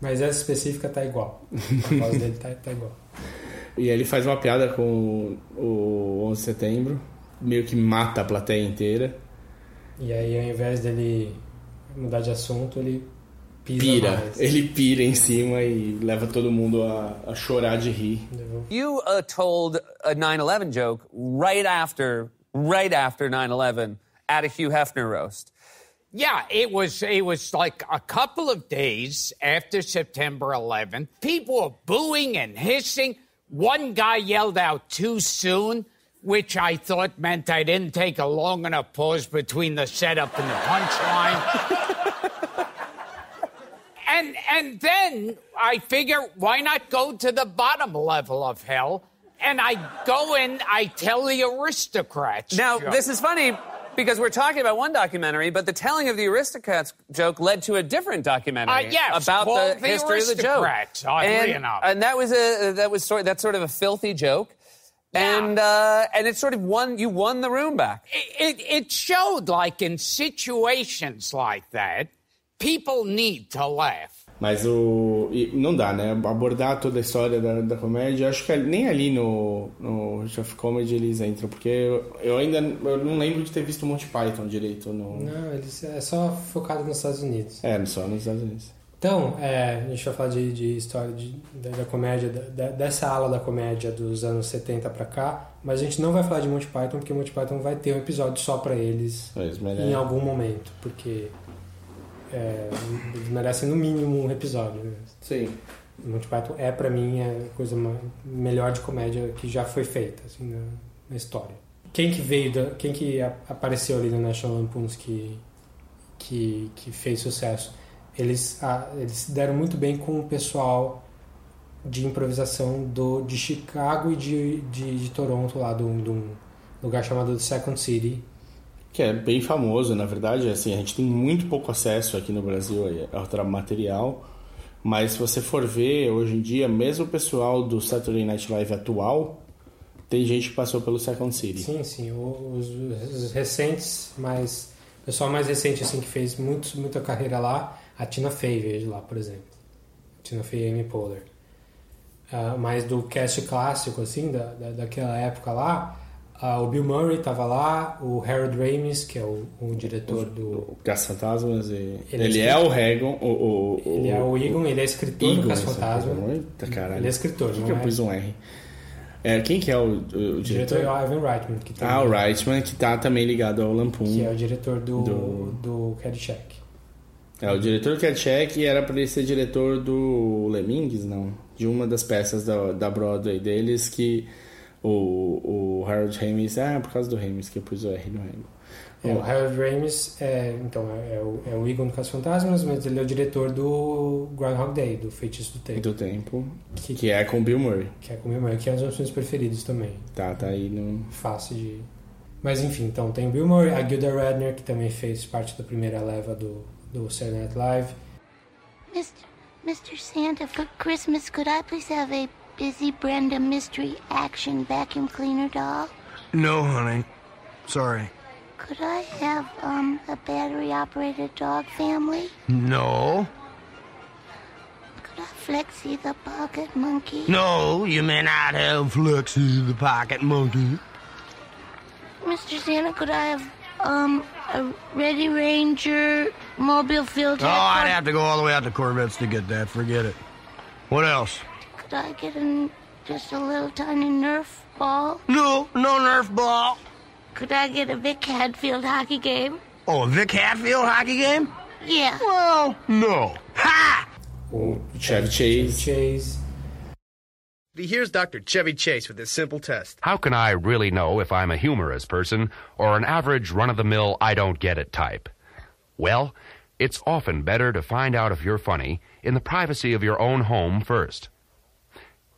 Mas essa específica tá igual. A voz dele tá, tá igual. E ele faz uma piada com o, o 11 de setembro, meio que mata a plateia inteira. E aí, ao invés dele mudar de assunto, ele pisa Pira. mais. Ele pira em cima e leva todo mundo a, a chorar de rir. You uh, told a 9/11 joke right after, right after 9/11 at a Hugh Hefner roast. Yeah, it was it was like a couple of days after September 11th. People were booing and hissing. One guy yelled out too soon, which I thought meant I didn't take a long enough pause between the setup and the punchline. and and then I figure why not go to the bottom level of hell? And I go in, I tell the aristocrats. Now, joke. this is funny because we're talking about one documentary, but the telling of the aristocrats joke led to a different documentary Uh, yes, about the, The history of the joke. And, enough. and that was a that was sort that's sort of a filthy joke. And uh, and it sort of won you won the room back. It, it, it showed like in situations like that, people need to laugh. Mas o. Não dá, né? Abordar toda a história da, da comédia. Acho que nem ali no, no Rich of Comedy eles entram, porque eu, eu ainda eu não lembro de ter visto Monty Python direito. No... Não, eles é só focado nos Estados Unidos. É, só nos Estados Unidos. Então, é, a gente vai falar de, de história de, da, da comédia, da- dessa ala da comédia dos anos 70 pra cá, mas a gente não vai falar de Monty Python, porque Monty Python vai ter um episódio só pra eles em algum momento, porque é, eles merecem no mínimo um episódio. Sim. Monty Python é pra mim a coisa melhor de comédia que já foi feita assim, na, na história. Quem que veio, da, quem que a- apareceu ali no National Lampoons que que, que fez sucesso? Eles ah, eles se deram muito bem com o pessoal de improvisação do de Chicago e de, de, de Toronto lá de um lugar chamado Second City. Que é bem famoso, na verdade. Assim, a gente tem muito pouco acesso aqui no Brasil ao material. Mas se você for ver, hoje em dia, mesmo o pessoal do Saturday Night Live atual, tem gente que passou pelo Second City. Sim, sim. Os, recentes, mas o pessoal mais recente assim que fez muito, muita carreira lá, a Tina Fey veio de lá, por exemplo. Tina Fey e Amy Poehler. Ah, mas do cast clássico assim da, da, daquela época lá, ah, o Bill Murray estava lá, o Harold Ramis, que é o, o diretor do Caça-Fantasmas e... Ele Ele, é é o Regon, o... o, o ele é o Egon, ele é escritor Egon, do Caça Fantasma. essa coisa. Eita, caralho. Ele é escritor, Por que não que eu é? pus um R? É, quem que é o, o, o diretor? diretor é o Ivan Reitman, que, tem- Ah, o Reitman, que tá também ligado ao Lampoon. que é o diretor do, Do- do Caddyshack. É, o diretor do Caddyshack era pra ele ser diretor do Lemmings, não. De uma das peças da, da Broadway deles que o, o Harold Ramis... Ah, por causa do Ramis que eu pus o R no Ramis. É, o Harold Ramis é, então, é, é o, é o Egon do Caça Fantasmas, mas ele é o diretor do Groundhog Day, do Feitiço do Tempo, Do tempo. Que- Que é com Bill Murray. que é com o meu irmão, que é um dos meus filmes preferidos também. Tá, tá aí no... Fácil de... Mas enfim, então tem o Bill Murray, a Gilda Radner, que também fez parte da primeira leva do, do Saturday Night Live. Mr. Mr. Santa, for Christmas, could I please have a Busy Brenda Mystery Action Vacuum Cleaner doll? No, honey. Sorry. Could I have, um, a battery operated dog family? No. Could I Flexi the pocket monkey? No, you may not have Flexi the pocket monkey. Mr. Santa, could I have, um, a Ready Ranger mobile field Oh, I'd have to go all the way out to Corvettes to get that. Forget it. What else? Could I get an, just a little tiny Nerf ball? No, no Nerf ball. Could I get a Vic Hadfield hockey game? Oh, a Vic Hatfield hockey game? Yeah. Well, no. Ha! O Chevy Chase. Chase. Here's Dr. Chevy Chase with this simple test. How can I really know if I'm a humorous person or an average run of the mill I don't get it type? Well, it's often better to find out if you're funny in the privacy of your own home first.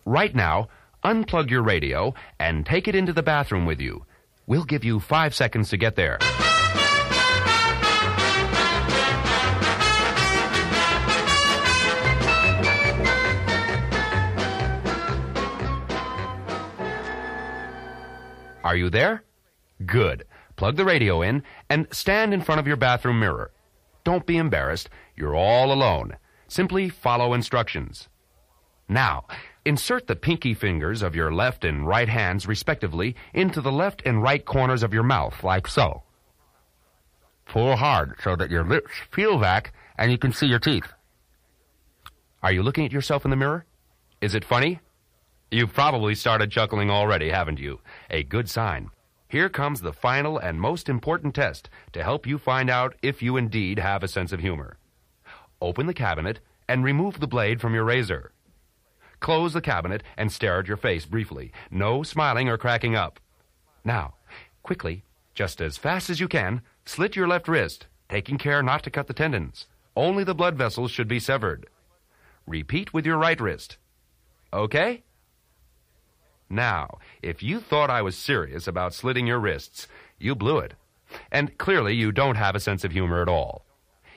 Right now, unplug your radio and take it into the bathroom with you. We'll give you five seconds to get there. Are you there? Good. Plug the radio in and stand in front of your bathroom mirror. Don't be embarrassed. You're all alone. Simply follow instructions. Now, insert the pinky fingers of your left and right hands, respectively, into the left and right corners of your mouth, like so. Pull hard so that your lips feel back and you can see your teeth. Are you looking at yourself in the mirror? Is it funny? You've probably started chuckling already, haven't you? A good sign. Here comes the final and most important test to help you find out if you indeed have a sense of humor. Open the cabinet and remove the blade from your razor. Close the cabinet and stare at your face briefly. No smiling or cracking up. Now, quickly, just as fast as you can, slit your left wrist, taking care not to cut the tendons. Only the blood vessels should be severed. Repeat with your right wrist. Okay? Now, if you thought I was serious about slitting your wrists, you blew it. And clearly you don't have a sense of humor at all.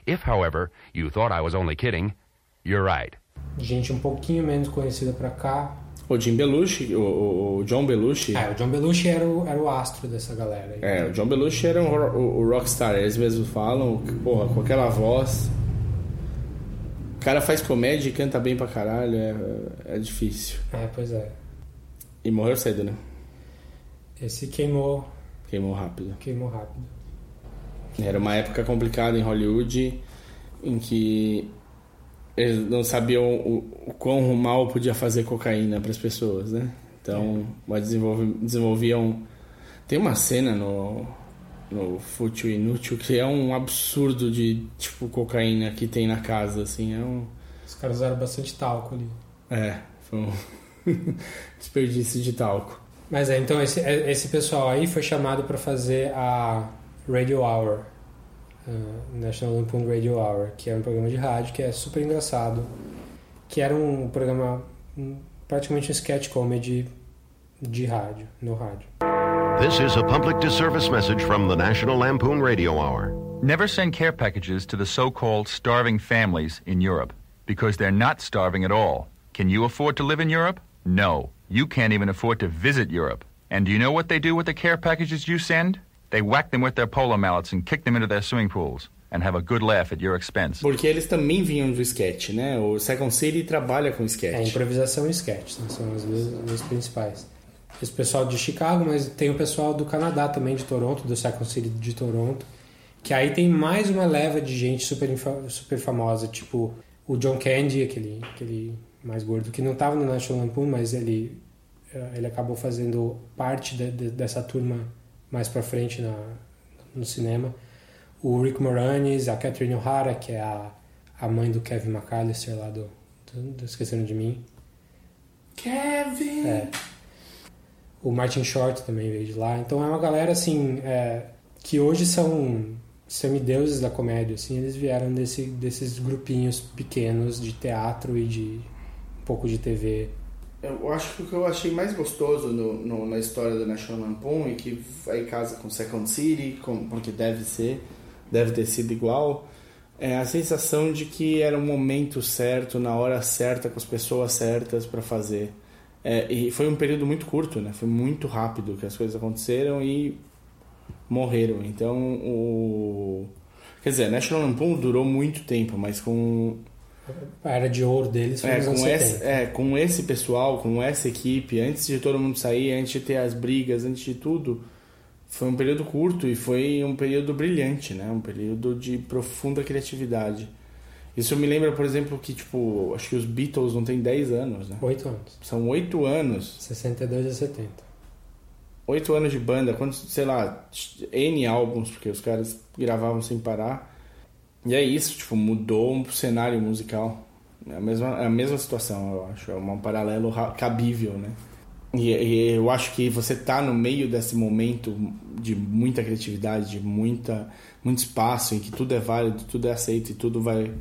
If, however, you thought I was only kidding, you're right. Gente um pouquinho menos conhecida pra cá. O Jim Belushi, o, o John Belushi. É, o John Belushi era o, era o astro dessa galera. Aí. É, o John Belushi era um, o, o rockstar, eles mesmos falam, que, porra, com aquela voz. O cara faz comédia e canta bem pra caralho, é, é difícil. É, pois é. E morreu cedo, né? Esse queimou. Queimou rápido. Queimou rápido. Era uma época complicada em Hollywood em que eles não sabiam o, o quão mal podia fazer cocaína para as pessoas, né? Então, desenvolvi, desenvolviam. Tem uma cena no, no Fútil Inútil que é um absurdo de tipo cocaína que tem na casa, assim. É um... Os caras usaram bastante talco ali. É, foi um desperdício de talco. Mas é, então esse, esse pessoal aí foi chamado para fazer a Radio Hour, uh, National Lampoon Radio Hour, que é um programa de rádio que é super engraçado, que era um programa praticamente um sketch comedy de rádio, no rádio. This is a public disservice message from the National Lampoon Radio Hour. Never send care packages to the so-called starving families in Europe because they're not starving at all. Can you afford to live in Europe? No. You can't even afford to visit Europe. And do you know what they do with the care packages you send? They whack them with their polo mallets and kick them into their swimming pools and have a good laugh at your expense. Porque eles também vinham do sketch, né? O Second City trabalha com sketch. É improvisação e sketch, né? são as duas, as duas principais. Esse pessoal de Chicago, mas tem o pessoal do Canadá também, de Toronto, do Second City de Toronto, que aí tem mais uma leva de gente super, super famosa, tipo o John Candy, aquele, aquele mais gordo, que não estava no National Lampoon, mas ele, eh, ele acabou fazendo parte de, de, dessa turma mais para frente na, no cinema. O Rick Moranis, a Catherine O'Hara, que é a, a mãe do Kevin McAllister lá do, do, do Esquecendo de Mim. Kevin! É. O Martin Short também veio de lá. Então é uma galera assim é, que hoje são semideuses da comédia. Assim, eles vieram desse, desses grupinhos pequenos de teatro e de um pouco de TV. Eu acho que o que eu achei mais gostoso no, no, na história do National Lampoon e que aí casa com Second City, com, porque deve ser, deve ter sido igual, é a sensação de que era o momento certo, na hora certa, com as pessoas certas para fazer. É, e foi um período muito curto, né? Foi muito rápido que as coisas aconteceram e morreram. Então, o... Quer dizer, National Lampoon durou muito tempo, mas com... A era de ouro deles foi é, com esse, 70. é, com esse pessoal, com essa equipe, antes de todo mundo sair, antes de ter as brigas, antes de tudo, foi um período curto e foi um período brilhante, né? Um período de profunda criatividade. Isso me lembra, por exemplo, que, tipo, acho que os Beatles não tem 10 anos, né? Oito anos. São 8 anos. 62 a 70. 8 anos de banda, quantos, sei lá, N álbuns, porque os caras gravavam sem parar. E é isso, tipo, mudou o cenário musical. É a mesma, é a mesma situação, eu acho. É um paralelo ra- cabível, né? E, e eu acho que você tá no meio desse momento de muita criatividade, de muita, muito espaço, em que tudo é válido, tudo é aceito e tudo vai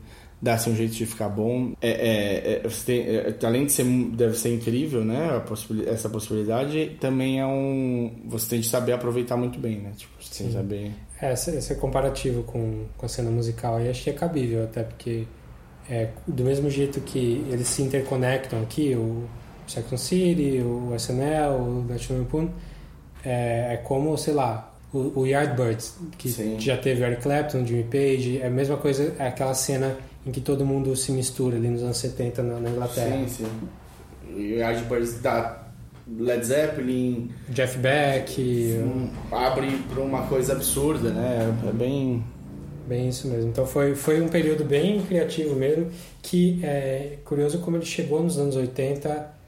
dar seu jeito de ficar bom. É, é, é, tem, é, além de ser, deve ser incrível, né? essa possibilidade, também é um. Você tem de saber aproveitar muito bem, né? Tipo, você tem Sim. saber. É, esse, comparativo com, com a cena musical aí acho que é cabível, até porque é, do mesmo jeito que eles se interconectam aqui, o Second City, o SNL, o National Lampoon, é, é como, sei lá, o, o Yardbirds, que já teve Eric Clapton, Jimmy Page, é a mesma coisa, é aquela cena em que todo mundo se mistura ali nos anos 70 na, na Inglaterra. Sim, sim. E o Yardbirds da Led Zeppelin. Jeff Beck. Sim, abre para uma coisa absurda, né? É bem. Bem isso mesmo. Então foi, foi um período bem criativo mesmo, que é curioso como ele chegou nos anos 80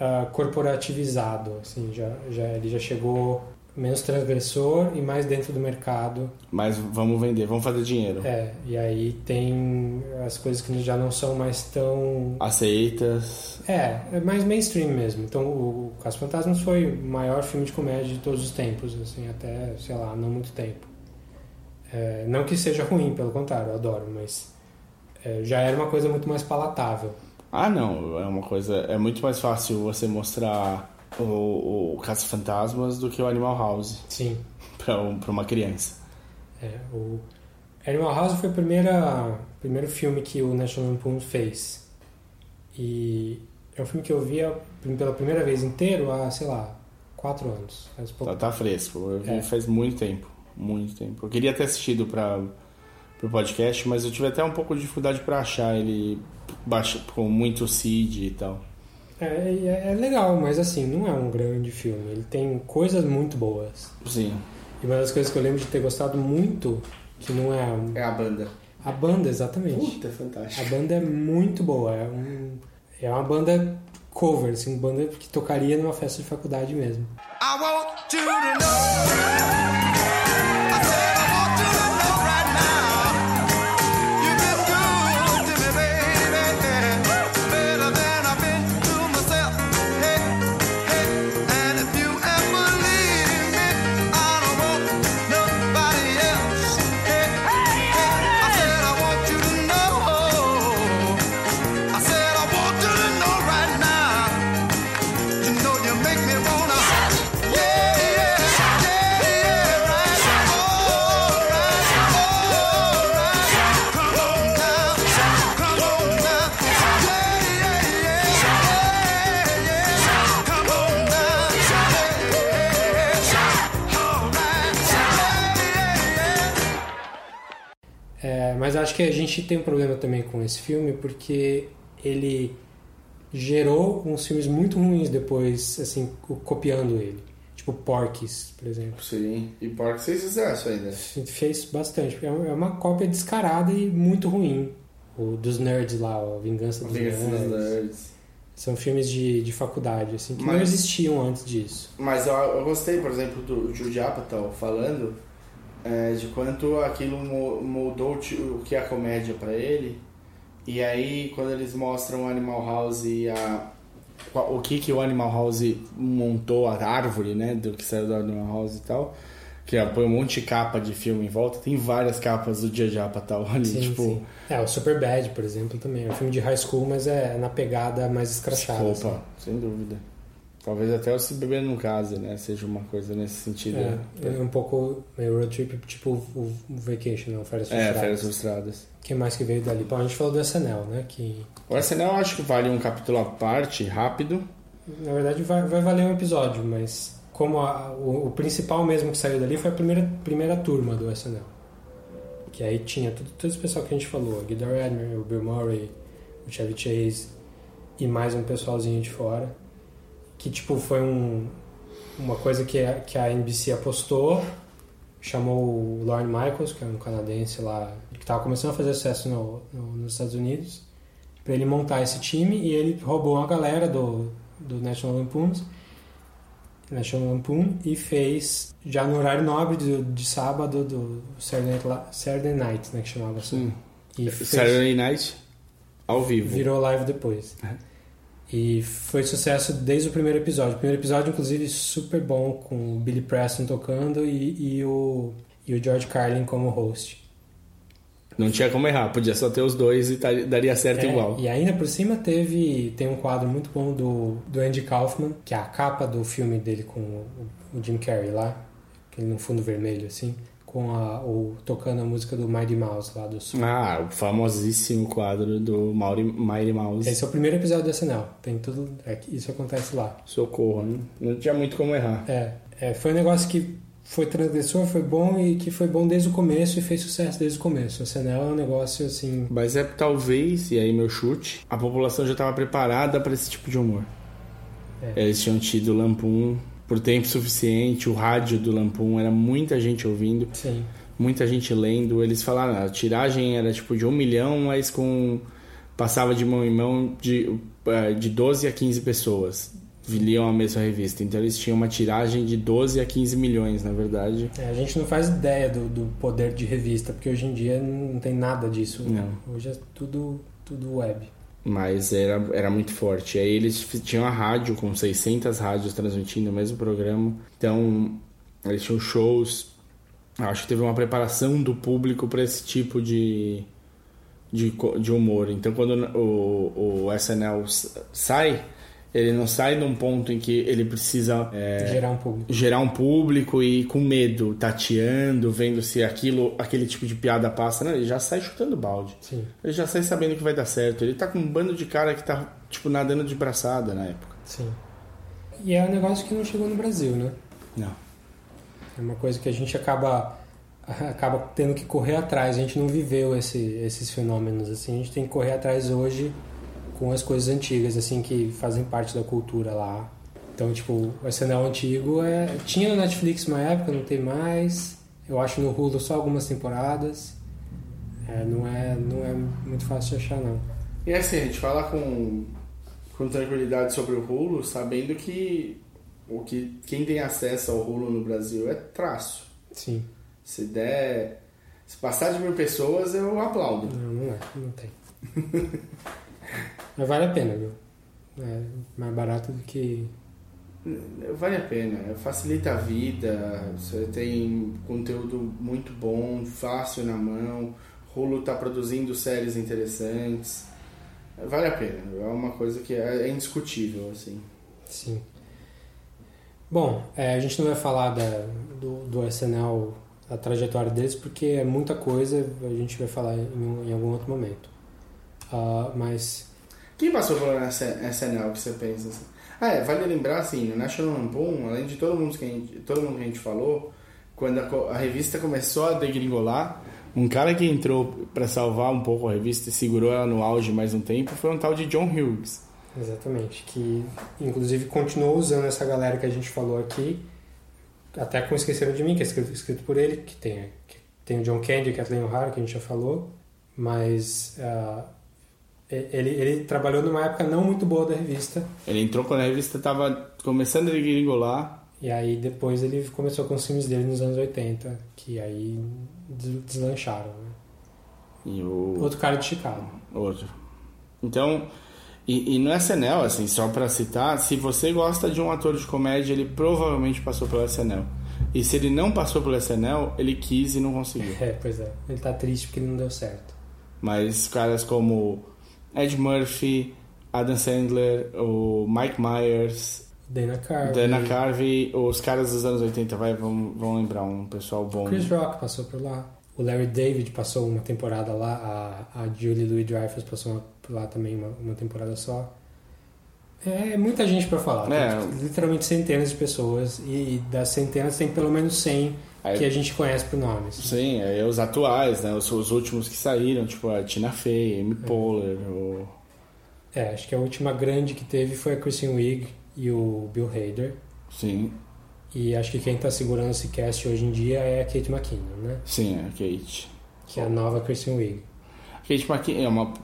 ah, corporativizado, assim, já, já, ele já chegou menos transgressor e mais dentro do mercado. Mas vamos vender, vamos fazer dinheiro. É, e aí tem as coisas que já não são mais tão... Aceitas. É, é mais mainstream mesmo. Então o Caso Fantasmas foi o maior filme de comédia de todos os tempos, assim, até, sei lá, não muito tempo. É, não que seja ruim, pelo contrário, eu adoro, mas é, já era uma coisa muito mais palatável. Ah, não, é uma coisa. É muito mais fácil você mostrar o, o Caça Fantasmas do que o Animal House. Sim. Pra, um- pra uma criança. É, o Animal House foi o primeiro filme que o National Lampoon fez. E É um filme que eu vi pela primeira vez inteiro há, sei lá, quatro anos. Faz pouco Tá, tá fresco. Eu vi É. faz muito tempo. Muito tempo. Eu queria ter assistido para o podcast, mas eu tive até um pouco de dificuldade para achar ele baixa, com muito seed e tal. É, é, é legal, mas assim, não é um grande filme. Ele tem coisas muito boas. Sim. E uma das coisas que eu lembro de ter gostado muito, que não é... um- É a banda. A banda, exatamente. Puta, é fantástico. A banda é muito boa. É, um, é uma banda cover, assim, uma banda que tocaria numa festa de faculdade mesmo. I want you to know. Que a gente tem um problema também com esse filme porque ele gerou uns filmes muito ruins depois, assim, co- copiando ele. Tipo Porky's, por exemplo. Sim. E Porky's fez sucesso ainda. Fez bastante. É uma é uma cópia descarada e muito ruim. O dos nerds lá, ó, Vingança dos Vingança dos Nerds. Nerds. São filmes de, de faculdade, assim, que não Mas- existiam antes disso. Mas eu, eu gostei, por exemplo, do Jude Apatow falando é, de quanto aquilo mo- moldou o que é a comédia pra ele. E aí, quando eles mostram o Animal House e a, o que, que o Animal House montou, a árvore, né, do que saiu do Animal House e tal, que põe um monte de capa de filme em volta, tem várias capas do Jude Apatow ali, Sim, tipo... sim. É, o Superbad, por exemplo, também. É um filme de high school, mas é na pegada mais escrachada. Opa, assim. sem dúvida. Talvez até o Se Beber Não Case, né? Seja uma coisa nesse sentido. É, é um pouco meio road trip, tipo o, o Vacation, não, Férias É, Frustradas. Férias Frustradas. Quem mais que veio dali? Bom, a gente falou do SNL, né? Que O SNL eu acho que vale um capítulo à parte, rápido. na verdade vai, vai valer um episódio, mas como a- o, o principal mesmo que saiu dali foi a primeira, primeira turma do SNL. Que aí tinha tudo, todo esse pessoal que a gente falou: Guido Radner, o Bill Murray, o Chevy Chase e mais um pessoalzinho de fora. Que tipo foi um, uma coisa que a, que a NBC apostou, chamou o Lorne Michaels, que é um canadense lá, que estava começando a fazer sucesso no, no- nos Estados Unidos, para ele montar esse time e ele roubou uma galera do, do National Lampoon, National Lampoon e fez já no horário nobre de, de sábado do Saturday Night, Saturday Night né, que chamava assim. E fez- Saturday Night ao vivo. Virou live depois. E foi sucesso desde o primeiro episódio. O primeiro episódio, inclusive, super bom, com o Billy Preston tocando e, e o, e o George Carlin como host. Não tinha como errar, podia só ter os dois e tar- daria certo É, igual. E ainda por cima teve tem um quadro muito bom do, do Andy Kaufman, que é a capa do filme dele com o, o Jim Carrey lá, aquele no fundo vermelho assim, com a, o, tocando a música do Mighty Mouse lá do Sul. Ah, o famosíssimo quadro do Mauri, Mighty Mouse. Esse é o primeiro episódio do SNL. Tem tudo. é isso acontece lá. Socorro, né? não tinha muito como errar. É, é, foi um negócio que foi transgressor, foi bom e que foi bom desde o começo e fez sucesso desde o começo. O SNL é um negócio assim. Mas é talvez, e aí meu chute, a população já estava preparada para esse tipo de humor. É. Eles tinham tido Lampoon por tempo suficiente, o rádio do Lampoon era muita gente ouvindo, Sim. muita gente lendo. Eles falaram, a tiragem era tipo de um milhão, mas com passava de mão em mão de, eh, de 12 a 15 pessoas liam a mesma revista. Então eles tinham uma tiragem de 12 a 15 milhões, na verdade. É, a gente não faz ideia do, do poder de revista, porque hoje em dia não tem nada disso. Não. Hoje é tudo, tudo web. Mas era, era muito forte. Aí eles tinham a rádio com 600 rádios transmitindo o mesmo programa. Então, eles tinham shows. Acho que teve uma preparação do público para esse tipo de, de, de humor. Então, quando o, o SNL sai, Ele não sai num ponto em que ele precisa é, Gerar um público. gerar um público e com medo, tateando, vendo se aquilo, aquele tipo de piada passa. Não, ele já sai chutando balde. Sim. Ele já sai sabendo que vai dar certo. Ele tá com um bando de cara que tá, tipo, nadando de braçada na época. Sim. E é um negócio que não chegou no Brasil, né? Não. É uma coisa que a gente acaba acaba tendo que correr atrás. A gente não viveu esse, esses fenômenos assim. A gente tem que correr atrás hoje com as coisas antigas assim que fazem parte da cultura lá. Então, tipo, o SNL antigo é, tinha no Netflix uma época, não tem mais. Eu acho no Hulu só algumas temporadas. É, não é não é muito fácil de achar não. E assim, a gente fala com, com tranquilidade sobre o Hulu, sabendo que o que quem tem acesso ao Hulu no Brasil é traço. Sim. Se der. Se passar de mil pessoas, eu aplaudo. Não, não é, não tem. Mas vale a pena, viu? É mais barato do que Vale a pena, facilita a vida, você tem conteúdo muito bom, fácil na mão, Hulu tá produzindo séries interessantes. Vale a pena, é uma coisa que é é indiscutível, assim. Sim. Bom, é, a gente não vai falar da, do, do SNL, a trajetória deles, porque é muita coisa, a gente vai falar em, em algum outro momento. Ah, mas, Quem passou pelo SNL que você pensa assim? Ah, é, vale lembrar assim, no National Lampoon, além de todo mundo que a gente, todo mundo que a gente falou, quando a, a revista começou a degringolar, um cara que entrou pra salvar um pouco a revista e segurou ela no auge mais um tempo foi um tal de John Hughes. exatamente, que inclusive continuou usando essa galera que a gente falou aqui, até com Esqueceram de Mim, que é escrito, escrito por ele, que tem, que tem o John Candy e Kathleen O'Hara, que a gente já falou, mas ah, ele, ele trabalhou numa época não muito boa da revista, Ele entrou quando a revista estava começando a degringolar. E aí depois ele começou com os filmes dele nos anos 80, que aí des- deslancharam. Né? E o... Outro cara de Chicago. Outro. Então, e, e no SNL, assim, só pra citar, se você gosta de um ator de comédia, ele provavelmente passou pelo SNL. E se ele não passou pelo SNL, ele quis e não conseguiu. É, pois é. Ele tá triste porque ele não deu certo. Mas caras como Ed Murphy, Adam Sandler, o Mike Myers, Dana Carvey. Dana Carvey, os caras dos anos 80, vai, vão, vão lembrar um pessoal bom. Chris Rock passou por lá. O Larry David passou uma temporada lá. A, a Julie Louis-Dreyfus passou uma- por lá também uma, uma temporada só. É muita gente pra falar. Tem, É. tipo, literalmente centenas de pessoas. E das centenas tem pelo menos 100 Aí- que a gente conhece por nomes. Sim, aí os atuais, né? Os, os últimos que saíram, tipo a Tina Fey, Amy Poehler, o... É, acho que a última grande que teve foi a Kristen Wiig e o Bill Hader. Sim, E acho que quem tá segurando esse cast hoje em dia é a Kate McKinnon, né? sim, a Kate. Que é a nova Kristen Wiig. Kate McKinnon é uma,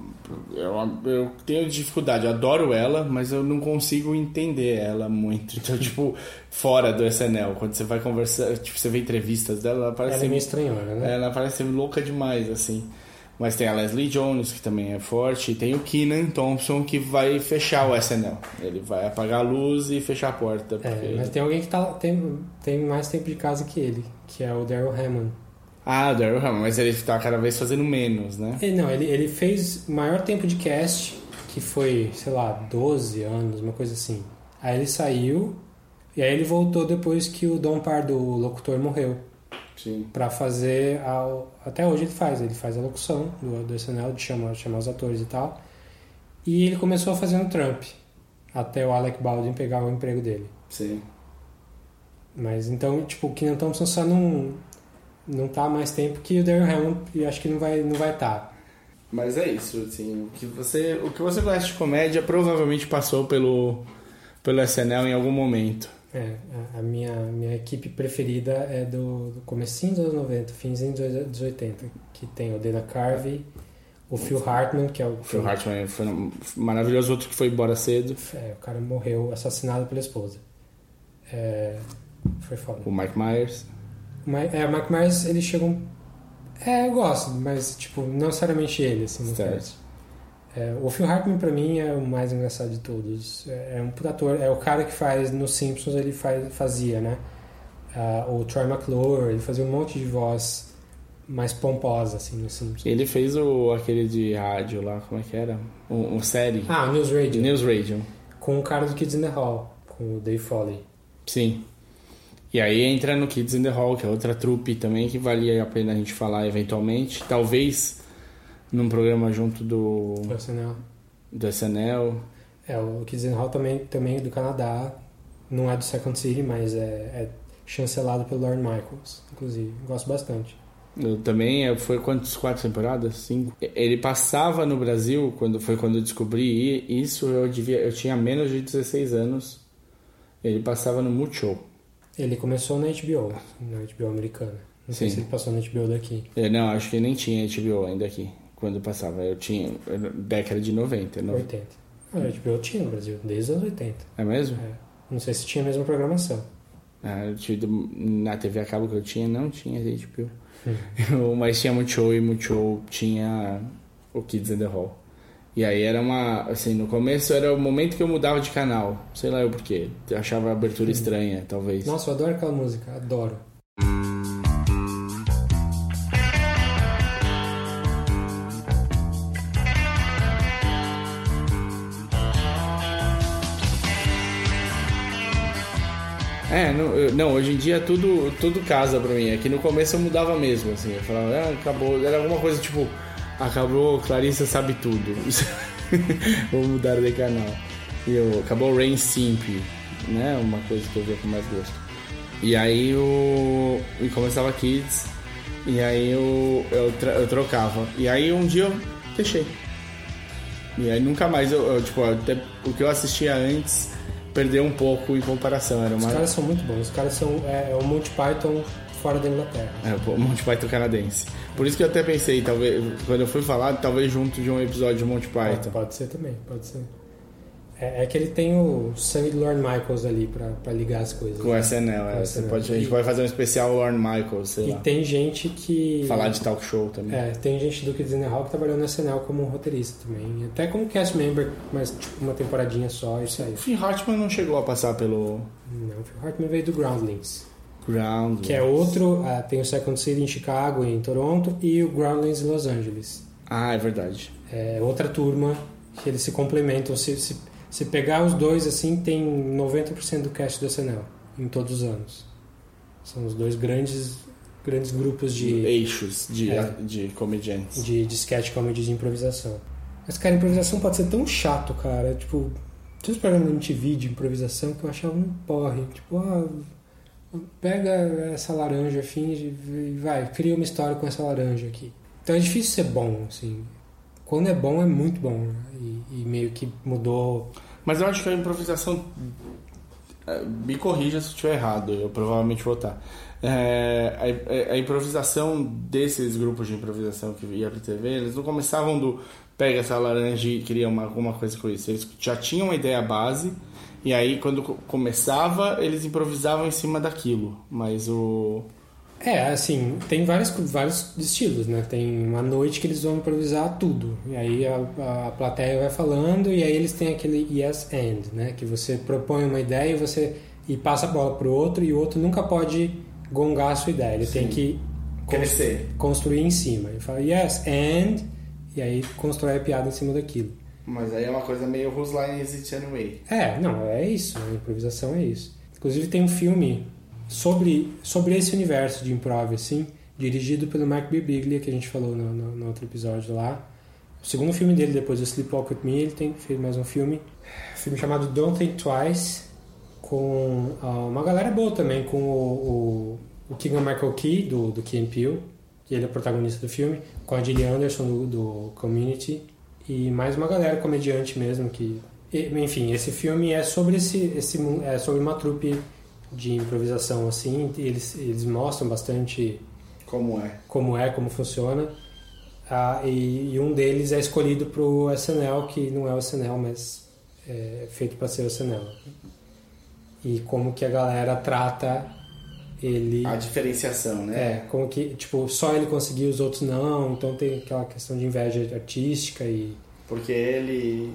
é uma- Eu tenho dificuldade, eu adoro ela, mas eu não consigo entender ela muito. Então, tipo, fora do SNL, quando você vai conversar, tipo, você vê entrevistas dela, ela parece. Ela é meio estranhona, né? Ela parece louca demais, assim. Mas tem a Leslie Jones, que também é forte, e tem o Keenan Thompson, que vai fechar o SNL. Ele vai apagar a luz e fechar a porta. É, porque- mas tem alguém que tá, tem, tem mais tempo de casa que ele, que é o Daryl Hammond. Ah, o Daryl Hannah, mas ele tá cada vez fazendo menos, né? Ele, não, ele, ele fez o maior tempo de cast, que foi, sei lá, 12 anos, uma coisa assim. Aí ele saiu, e aí ele voltou depois que o Dom Pardo, o locutor, morreu. Sim. Pra fazer. A, até hoje ele faz, ele faz a locução do, do SNL, de chamar, chamar os atores e tal. E ele começou fazendo Trump, até o Alec Baldwin pegar o emprego dele. Sim. Mas então, tipo, o Keenan Thompson só não, não tá mais tempo que o Darren Hammond e acho que não vai não vai estar. Mas é isso, assim, o que você, o que você gosta de comédia provavelmente passou pelo, pelo SNL em algum momento. É, a, minha, minha equipe preferida é do, do comecinho dos anos 90, finzinho dos dos 80, que tem o Dana Carvey, o Phil Hartman, que é o... Phil Hartman foi maravilhoso, outro que foi embora cedo. É, o cara morreu assassinado pela esposa. É, foi foda. O Mike Myers. É, o Mike Myers, ele chegou... um- É, eu gosto, mas, tipo, não necessariamente ele, assim, no Certo. É, o Phil Hartman, pra mim, é o mais engraçado de todos. É, é um puta ator, é o cara que faz, nos Simpsons, ele faz, fazia, né? Ah, o Troy McClure, ele fazia um monte de voz mais pomposa, assim, nos Simpsons. Ele fez o, aquele de rádio lá, como é que era? O, o série. Ah, o News Radio. News Radio. com o cara do Kids in the Hall, com o Dave Foley. Sim. E aí entra no Kids in the Hall, que é outra trupe também que valia a pena a gente falar eventualmente. Talvez num programa junto do, Do SNL. do SNL. É, o Kids in the Hall também, também é do Canadá. Não é do Second City, mas é, é chancelado pelo Lorne Michaels, inclusive. Gosto bastante. Eu também, é, foi quantas quatro temporadas? Cinco. Ele passava no Brasil, quando foi quando eu descobri isso, eu devia, eu tinha menos de 16 anos. Ele passava no Multishow. Ele começou na HBO, na HBO americana. Não sei Sim. se ele passou na HBO daqui. É, não, acho que nem tinha HBO ainda aqui, quando passava. Eu tinha, década de 90. no- 80. Ah, a HBO tinha no Brasil, desde os anos 80. É mesmo? É. Não sei se tinha a mesma programação. Ah, eu tive- na TV a cabo que eu tinha, não tinha HBO. Eu- Mas tinha Multishow e Multishow tinha o Kids in the Hall. E aí era uma. Assim, no começo era o momento que eu mudava de canal. Sei lá eu porquê. Achava a abertura estranha, talvez. Nossa, eu adoro aquela música, adoro. É, não, não, hoje em dia tudo, tudo casa pra mim. É que no começo eu mudava mesmo, assim. Eu falava, ah, acabou. Era alguma coisa tipo, acabou, Clarissa sabe tudo. Vou mudar de canal. E eu, acabou Rain Simp, né? Uma coisa que eu via com mais gosto. E aí eu. E começava Kids. E aí eu, eu, eu trocava. E aí um dia eu deixei. E aí nunca mais eu, eu, tipo, até o que eu assistia antes perdeu um pouco em comparação. Era Os uma. caras são muito bons. Os caras são é, é o Monty Python fora da Inglaterra. É, o Monty Python canadense. Por isso que eu até pensei, talvez, quando eu fui falar, talvez junto de um episódio de Monty Python. Pode ser também, pode ser. É, é que ele tem o sangue do Lorne Michaels ali pra, pra ligar as coisas. Com o né? SNL, é. Você SNL. pode, a gente E- pode fazer um especial Lorne Michaels, sei E lá. tem gente que. Falar de talk show também. É, tem gente do Kids in the Hall que trabalhou no SNL como roteirista também. Até como cast member, mas tipo uma temporadinha só e saiu. O Finn Hartman não chegou a passar pelo Não, o Phil Hartman veio do Groundlings. Ground. Que é outro, ah, tem o Second City em Chicago e em Toronto e o Groundlings em Los Angeles. Ah, é verdade. É outra turma que eles se complementam. Se, se, se pegar os dois assim, tem 90% do cast do SNL em todos os anos. São os dois grandes, grandes grupos de, Eixos de, É. de comediantes. de, de sketch comedy de improvisação. Mas, cara, improvisação pode ser tão chato, cara. Tipo, tinha uns programas na MTV de improvisação que eu achava um porre. Tipo, ah, pega essa laranja, finge e vai, cria uma história com essa laranja aqui. Então é difícil ser bom, assim. Quando é bom, é muito bom. né? E, e meio que mudou. Mas eu acho que a improvisação. é, Me corrija se eu estiver errado, eu provavelmente vou estar. É, a, a improvisação desses grupos de improvisação que ia pra TV, eles não começavam do pega essa laranja e cria uma, alguma coisa com isso. Eles já tinham uma ideia base, e aí quando co- começava, eles improvisavam em cima daquilo. Mas o. É, assim, tem vários, vários estilos, né? Tem uma noite que eles vão improvisar tudo. E aí a, a plateia vai falando e aí eles têm aquele yes and, né? Que você propõe uma ideia e você e passa a bola pro outro e o outro nunca pode gongar a sua ideia. Ele tem que Crescer. construir em cima. Ele fala yes and e aí constrói a piada em cima daquilo. Mas aí é uma coisa meio Whose Line Is It Anyway? É, não, é isso. A improvisação é isso. Inclusive tem um filme sobre, sobre esse universo de improv, assim, dirigido pelo Mark Birbiglia, que a gente falou no, no, no outro episódio lá. O segundo filme dele, depois do Sleepwalk With Me, ele tem, fez mais um filme. Um filme chamado Don't Think Twice, com ah, uma galera boa também, com o, o, o Keegan Michael Key, do, do Key Peele, que ele é protagonista do filme, com a Gillian Anderson, do, do Community, e mais uma galera comediante mesmo que enfim esse filme é sobre esse, esse é sobre uma trupe de improvisação assim e eles eles mostram bastante Como é? como é como funciona ah, e, e um deles é escolhido para o SNL que não é o SNL mas é feito para ser o SNL e como que a galera trata ele A diferenciação, né? é, como que, tipo, só ele conseguiu, os outros não, então tem aquela questão de inveja artística e... Porque ele.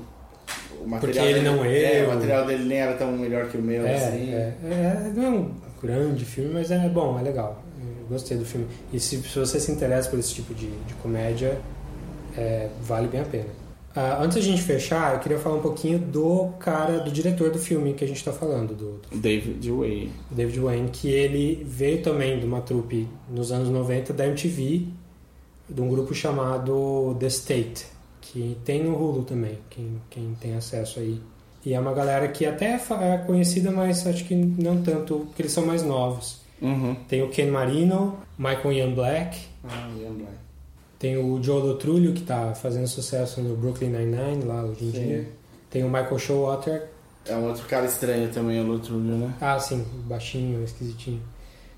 O material Porque ele dele- não é, o material dele nem era tão melhor que o meu, É, assim. é, é, não é um grande filme, mas é bom, é legal. Eu gostei do filme. E se, se você se interessa por esse tipo de, de comédia, é, vale bem a pena. Ah, antes da gente fechar, eu queria falar um pouquinho do cara, do diretor do filme que a gente tá falando, do, do David Way. David Wayne, que ele veio também de uma trupe nos anos 90 da MTV, de um grupo chamado The State, que tem no Hulu também, quem, quem tem acesso aí. E é uma galera que até fa- é conhecida, mas acho que não tanto, porque eles são mais novos. Uhum. Tem o Ken Marino, Michael Ian Black, Ah, Ian Black. Tem o Joe Lotrulio, que tá fazendo sucesso no Brooklyn Nine-Nine, lá hoje em Sim. dia. Tem o Michael Showalter, É um outro cara estranho também, o Lutrulio, né? Ah, sim, baixinho, esquisitinho.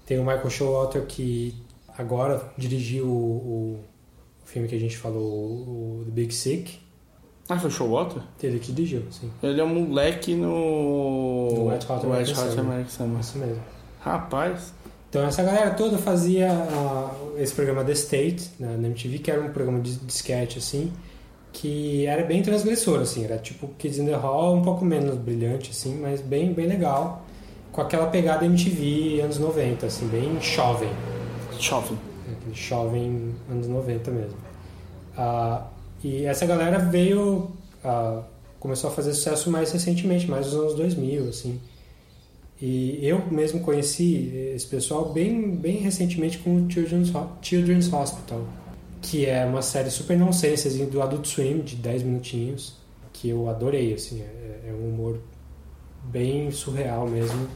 Tem o Michael Showalter que agora dirigiu o, o filme que a gente falou, o, The Big Sick. Ah, foi o Showalter? Ele que dirigiu, sim. Ele é um moleque no... No Wet Hot American Summer. American Summer. Isso mesmo. Rapaz. Então essa galera toda fazia esse programa The State né, na MTV, que era um programa de, de sketch assim, que era bem transgressor assim, era tipo Kids in the Hall, um pouco menos brilhante assim, mas bem bem legal, com aquela pegada MTV anos 90 assim, bem jovem. Jovem. Aquele jovem anos 90 mesmo. Ah, e essa galera veio ah, começou a fazer sucesso mais recentemente, mais nos anos 2000 assim. E eu mesmo conheci esse pessoal bem, bem recentemente com o Children's, Children's Hospital, que é uma série super nonsense assim, do Adult Swim, de 10 minutinhos, que eu adorei, assim, é, é um humor bem surreal mesmo,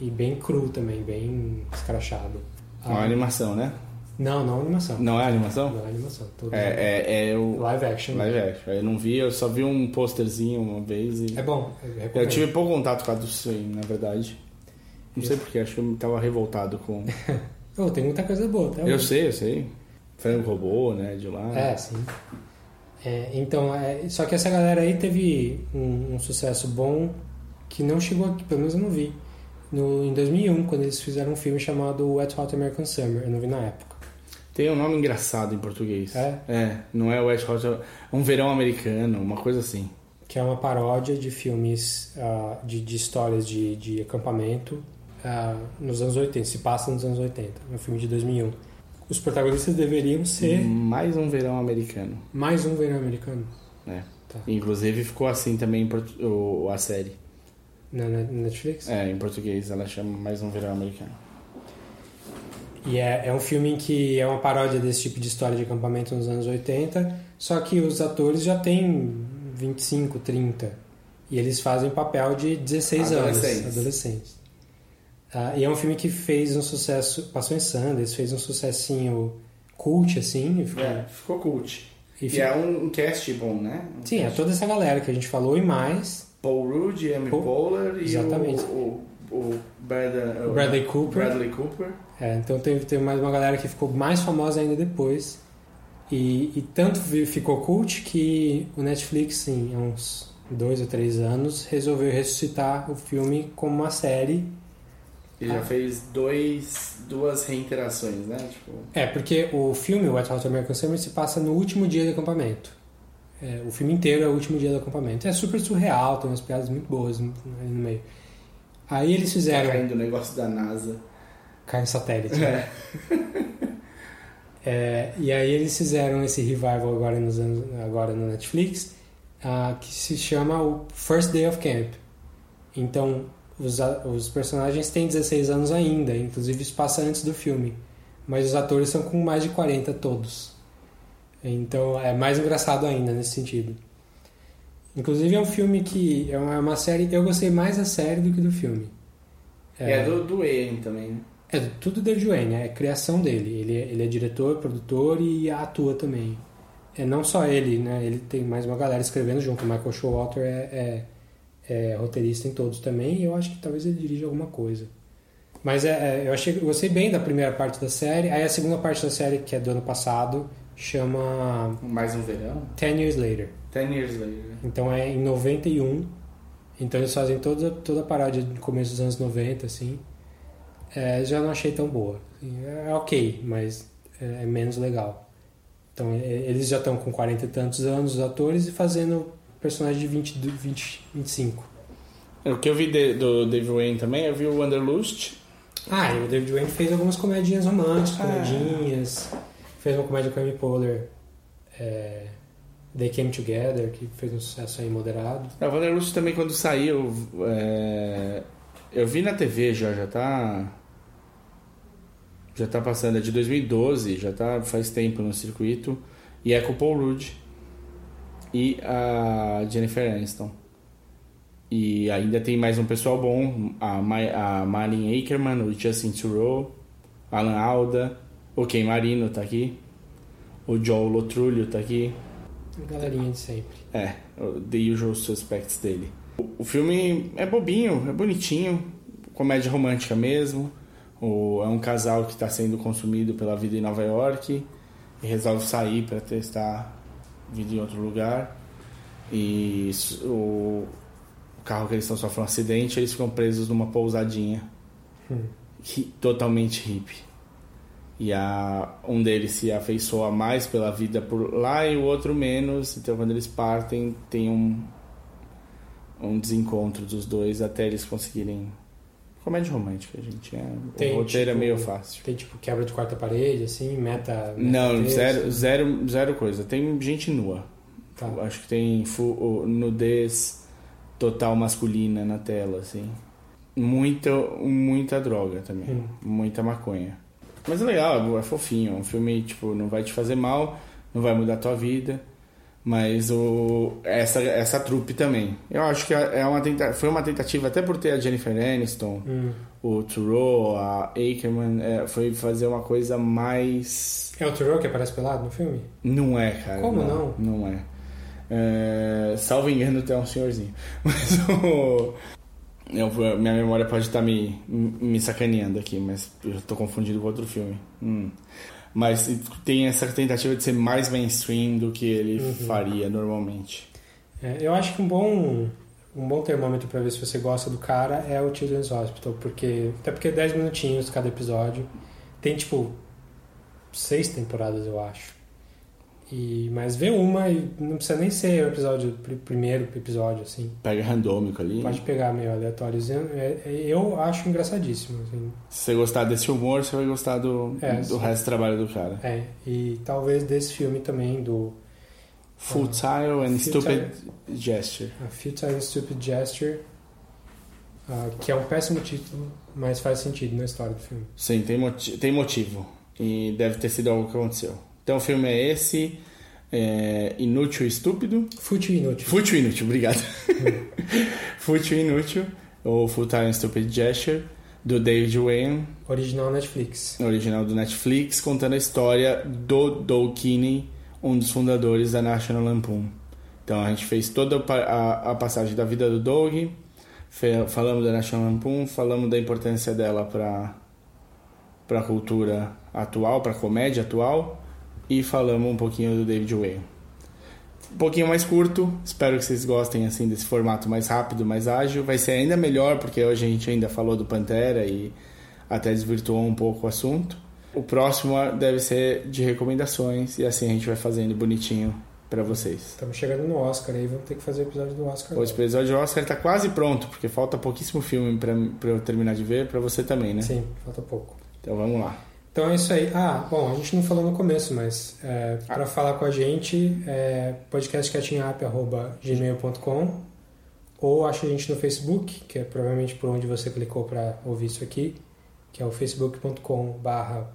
e bem cru também, bem escrachado. É uma Ah, animação, né? Não, não animação. Não é animação? Não é animação. todo- É, é, é o... Live action. Live action. Eu não vi, eu só vi um posterzinho uma vez e... É bom, eu Eu tive pouco contato com a do Swing, na verdade. Não sei porque, acho que eu tava revoltado com... Oh, tem muita coisa boa, tá? eu sei, eu sei. Frango robô, né, de lá. É, sim. É, então, é, só que essa galera aí teve um, um sucesso bom que não chegou aqui, pelo menos eu não vi. No, em 2001, quando eles fizeram um filme chamado Wet Hot American Summer, eu não vi na época. Tem um nome engraçado em português. É? É, não é West Hot, é um verão americano, uma coisa assim. Que é uma paródia de filmes, ah, de, de histórias de, de acampamento ah, nos anos 80, se passa nos anos 80. É um filme de 2001. Os protagonistas deveriam ser Mais um verão americano. mais um verão americano. né? Tá. Inclusive ficou assim também a série. Na Netflix? É, em português ela chama Mais um verão americano. E é, é um filme que é uma paródia desse tipo de história de acampamento nos anos 80, só que os atores já têm 25, 30. E eles fazem papel de 16 anos, Adolescentes. adolescentes. Ah, e é um filme que fez um sucesso, passou em Sundance, fez um sucessinho cult, assim. ficou- É, ficou cult. E E, é um, um cast bom, né? Um Sim, é cast. toda essa galera que a gente falou e mais. Paul Rudd, Amy Paul- Poehler e Exatamente. o, o, o Brad- O Bradley Cooper. Bradley Cooper. É, então teve, teve mais uma galera que ficou mais famosa ainda depois. E, e tanto ficou cult que o Netflix, em uns dois ou três anos, resolveu ressuscitar o filme como uma série. E já fez dois, duas reiterações, né? Tipo, É, porque o filme, Wet Hot American Summer, se passa no último dia do acampamento. É, o filme inteiro é o último dia do acampamento. É super surreal, tem umas piadas muito boas no meio. Aí eles tá fizeram... caindo o negócio da NASA. Cai no satélite. É. É, e aí eles fizeram esse revival agora, nos anos, agora no Netflix, ah, que se chama o First Day of Camp. Então, os, os personagens têm 16 anos ainda, inclusive isso passa antes do filme. Mas os atores são com mais de 40 todos. Então é mais engraçado ainda nesse sentido. Inclusive é um filme que é uma, é uma série. Eu gostei mais da série do que do filme. É, é do, do Ian também, né? É tudo David Wayne, é criação dele. Ele é, ele é diretor, produtor e atua também. É não só ele, né? Ele tem mais uma galera escrevendo junto. O Michael Showalter é, é, é roteirista em todos também. E eu acho que talvez ele dirija alguma coisa. Mas é, é, eu achei, eu gostei bem da primeira parte da série. Aí a segunda parte da série, que é do ano passado, chama Mais um verão? Ten Years Later. Ten Years Later. Então é em 91. Então eles fazem toda, toda a paródia do começo dos anos 90, assim. É, já não achei tão boa. Assim, É ok, mas é, é menos legal. Então é, eles já estão com 40 e tantos anos, os atores, e fazendo personagem de 20, do- 20 25. O que eu vi de- do David Wayne também, eu vi o Wanderlust. Ah, e o David Wayne fez algumas comedinhas românticas, Ah. comedinhas. Fez uma comédia com a Amy Poehler. É, They Came Together, que fez um sucesso aí moderado. A Vanderlust também quando saiu, é, eu vi na TV já, já tá já tá passando, é de 2012, já tá faz tempo no circuito e é com o Paul Rudd e a Jennifer Aniston. E ainda tem mais um pessoal bom, a, Ma a Akerman, o Justin Theroux, Alan Alda, o Ken Marino tá aqui, o Joel Lotrulio tá aqui. Galerinha de sempre. É, The Usual Suspects dele. O, filme é bobinho, é bonitinho, comédia romântica mesmo. O, é um casal que está sendo consumido pela vida em Nova York e resolve sair para testar vida em outro lugar. E o, o carro que eles estão sofrendo um acidente, eles ficam presos numa pousadinha Hum. totalmente hippie. E a, um deles se afeiçoa mais pela vida por lá e o outro menos. Então, quando eles partem, tem um, um desencontro dos dois até eles conseguirem. Comédia romântica, gente. É, Tem, o roteiro tipo, é meio fácil. Tem tipo quebra de quarta parede, assim, meta. Não, meta zero, texto. zero, zero coisa. Tem gente nua. Tá. Acho que tem nudez total masculina na tela, assim. Muita, muita droga também. Hum. Muita maconha. Mas é legal, é fofinho. É um filme, tipo, não vai te fazer mal, não vai mudar a tua vida. Mas o, essa, essa trupe também. Eu acho que é uma tenta, foi uma tentativa, até por ter a Jennifer Aniston, Hum. o Thoreau, a Akerman, é, foi fazer uma coisa mais. É o Thoreau que aparece pelado no filme? Não é, cara. Como não? Não é. É, salvo engano, tem um senhorzinho. Mas o. eu- minha memória pode estar me, me sacaneando aqui, mas eu tô confundido com outro filme. Hum. Mas tem essa tentativa de ser mais mainstream do que ele Uhum. faria normalmente. É, eu acho que um bom um bom termômetro pra ver se você gosta do cara é o Children's Hospital, porque até porque é 10 minutinhos cada episódio. Tem tipo seis temporadas, eu acho. E mas vê uma e não precisa nem ser o episódio pr- primeiro episódio assim. Pega randômico ali. Pode pegar meio aleatóriozinho. É- é- Eu acho engraçadíssimo. Assim. Se você gostar desse humor, você vai gostar do, É, do sim. resto do trabalho do cara. É, e talvez desse filme também, do Futile and Futile- Stupid Gesture. A Futile and Stupid Gesture, ah, que é um péssimo título, mas faz sentido na história do filme. Sim, tem, moti tem motivo. E deve ter sido algo que aconteceu. Então o filme é esse. é, inútil e estúpido. Fútil e inútil. Fútil e inútil, obrigado. Fútil e inútil. Ou Futile and Stupid Gesture. Do David Wayne. Original Netflix. Original do Netflix. Contando a história do Doug Kinney, um dos fundadores da National Lampoon. Então a gente fez toda a a, passagem da vida do Doug. Falamos da National Lampoon. Falamos da importância dela para para a cultura atual, para a comédia atual e falamos um pouquinho do David Wayne. Um pouquinho mais curto, espero que vocês gostem assim desse formato mais rápido, mais ágil. Vai ser ainda melhor porque hoje a gente ainda falou do Pantera e até desvirtuou um pouco o assunto. O próximo deve ser de recomendações e assim a gente vai fazendo bonitinho para vocês. Estamos chegando no Oscar aí, vamos ter que fazer o episódio do Oscar. O episódio de Oscar tá quase pronto, porque falta pouquíssimo filme para eu terminar de ver, para você também, né? Sim, falta pouco. Então vamos lá. Então é isso aí. Ah, bom, a gente não falou no começo, mas é, para falar com a gente, é podcastcatchingup.gmail.com ou acha a gente no Facebook, que é provavelmente por onde você clicou para ouvir isso aqui, que é o facebook.com barra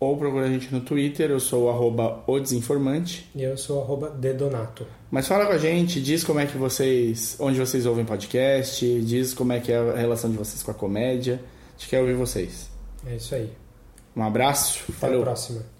Ou procura a gente no Twitter, eu sou o arroba o desinformante. e eu sou arroba dedonato. Mas fala com a gente, diz como é que vocês. onde vocês ouvem podcast, diz como é que é a relação de vocês com a comédia. A gente quer ouvir vocês. É isso aí. Um abraço, Até falou. a próxima.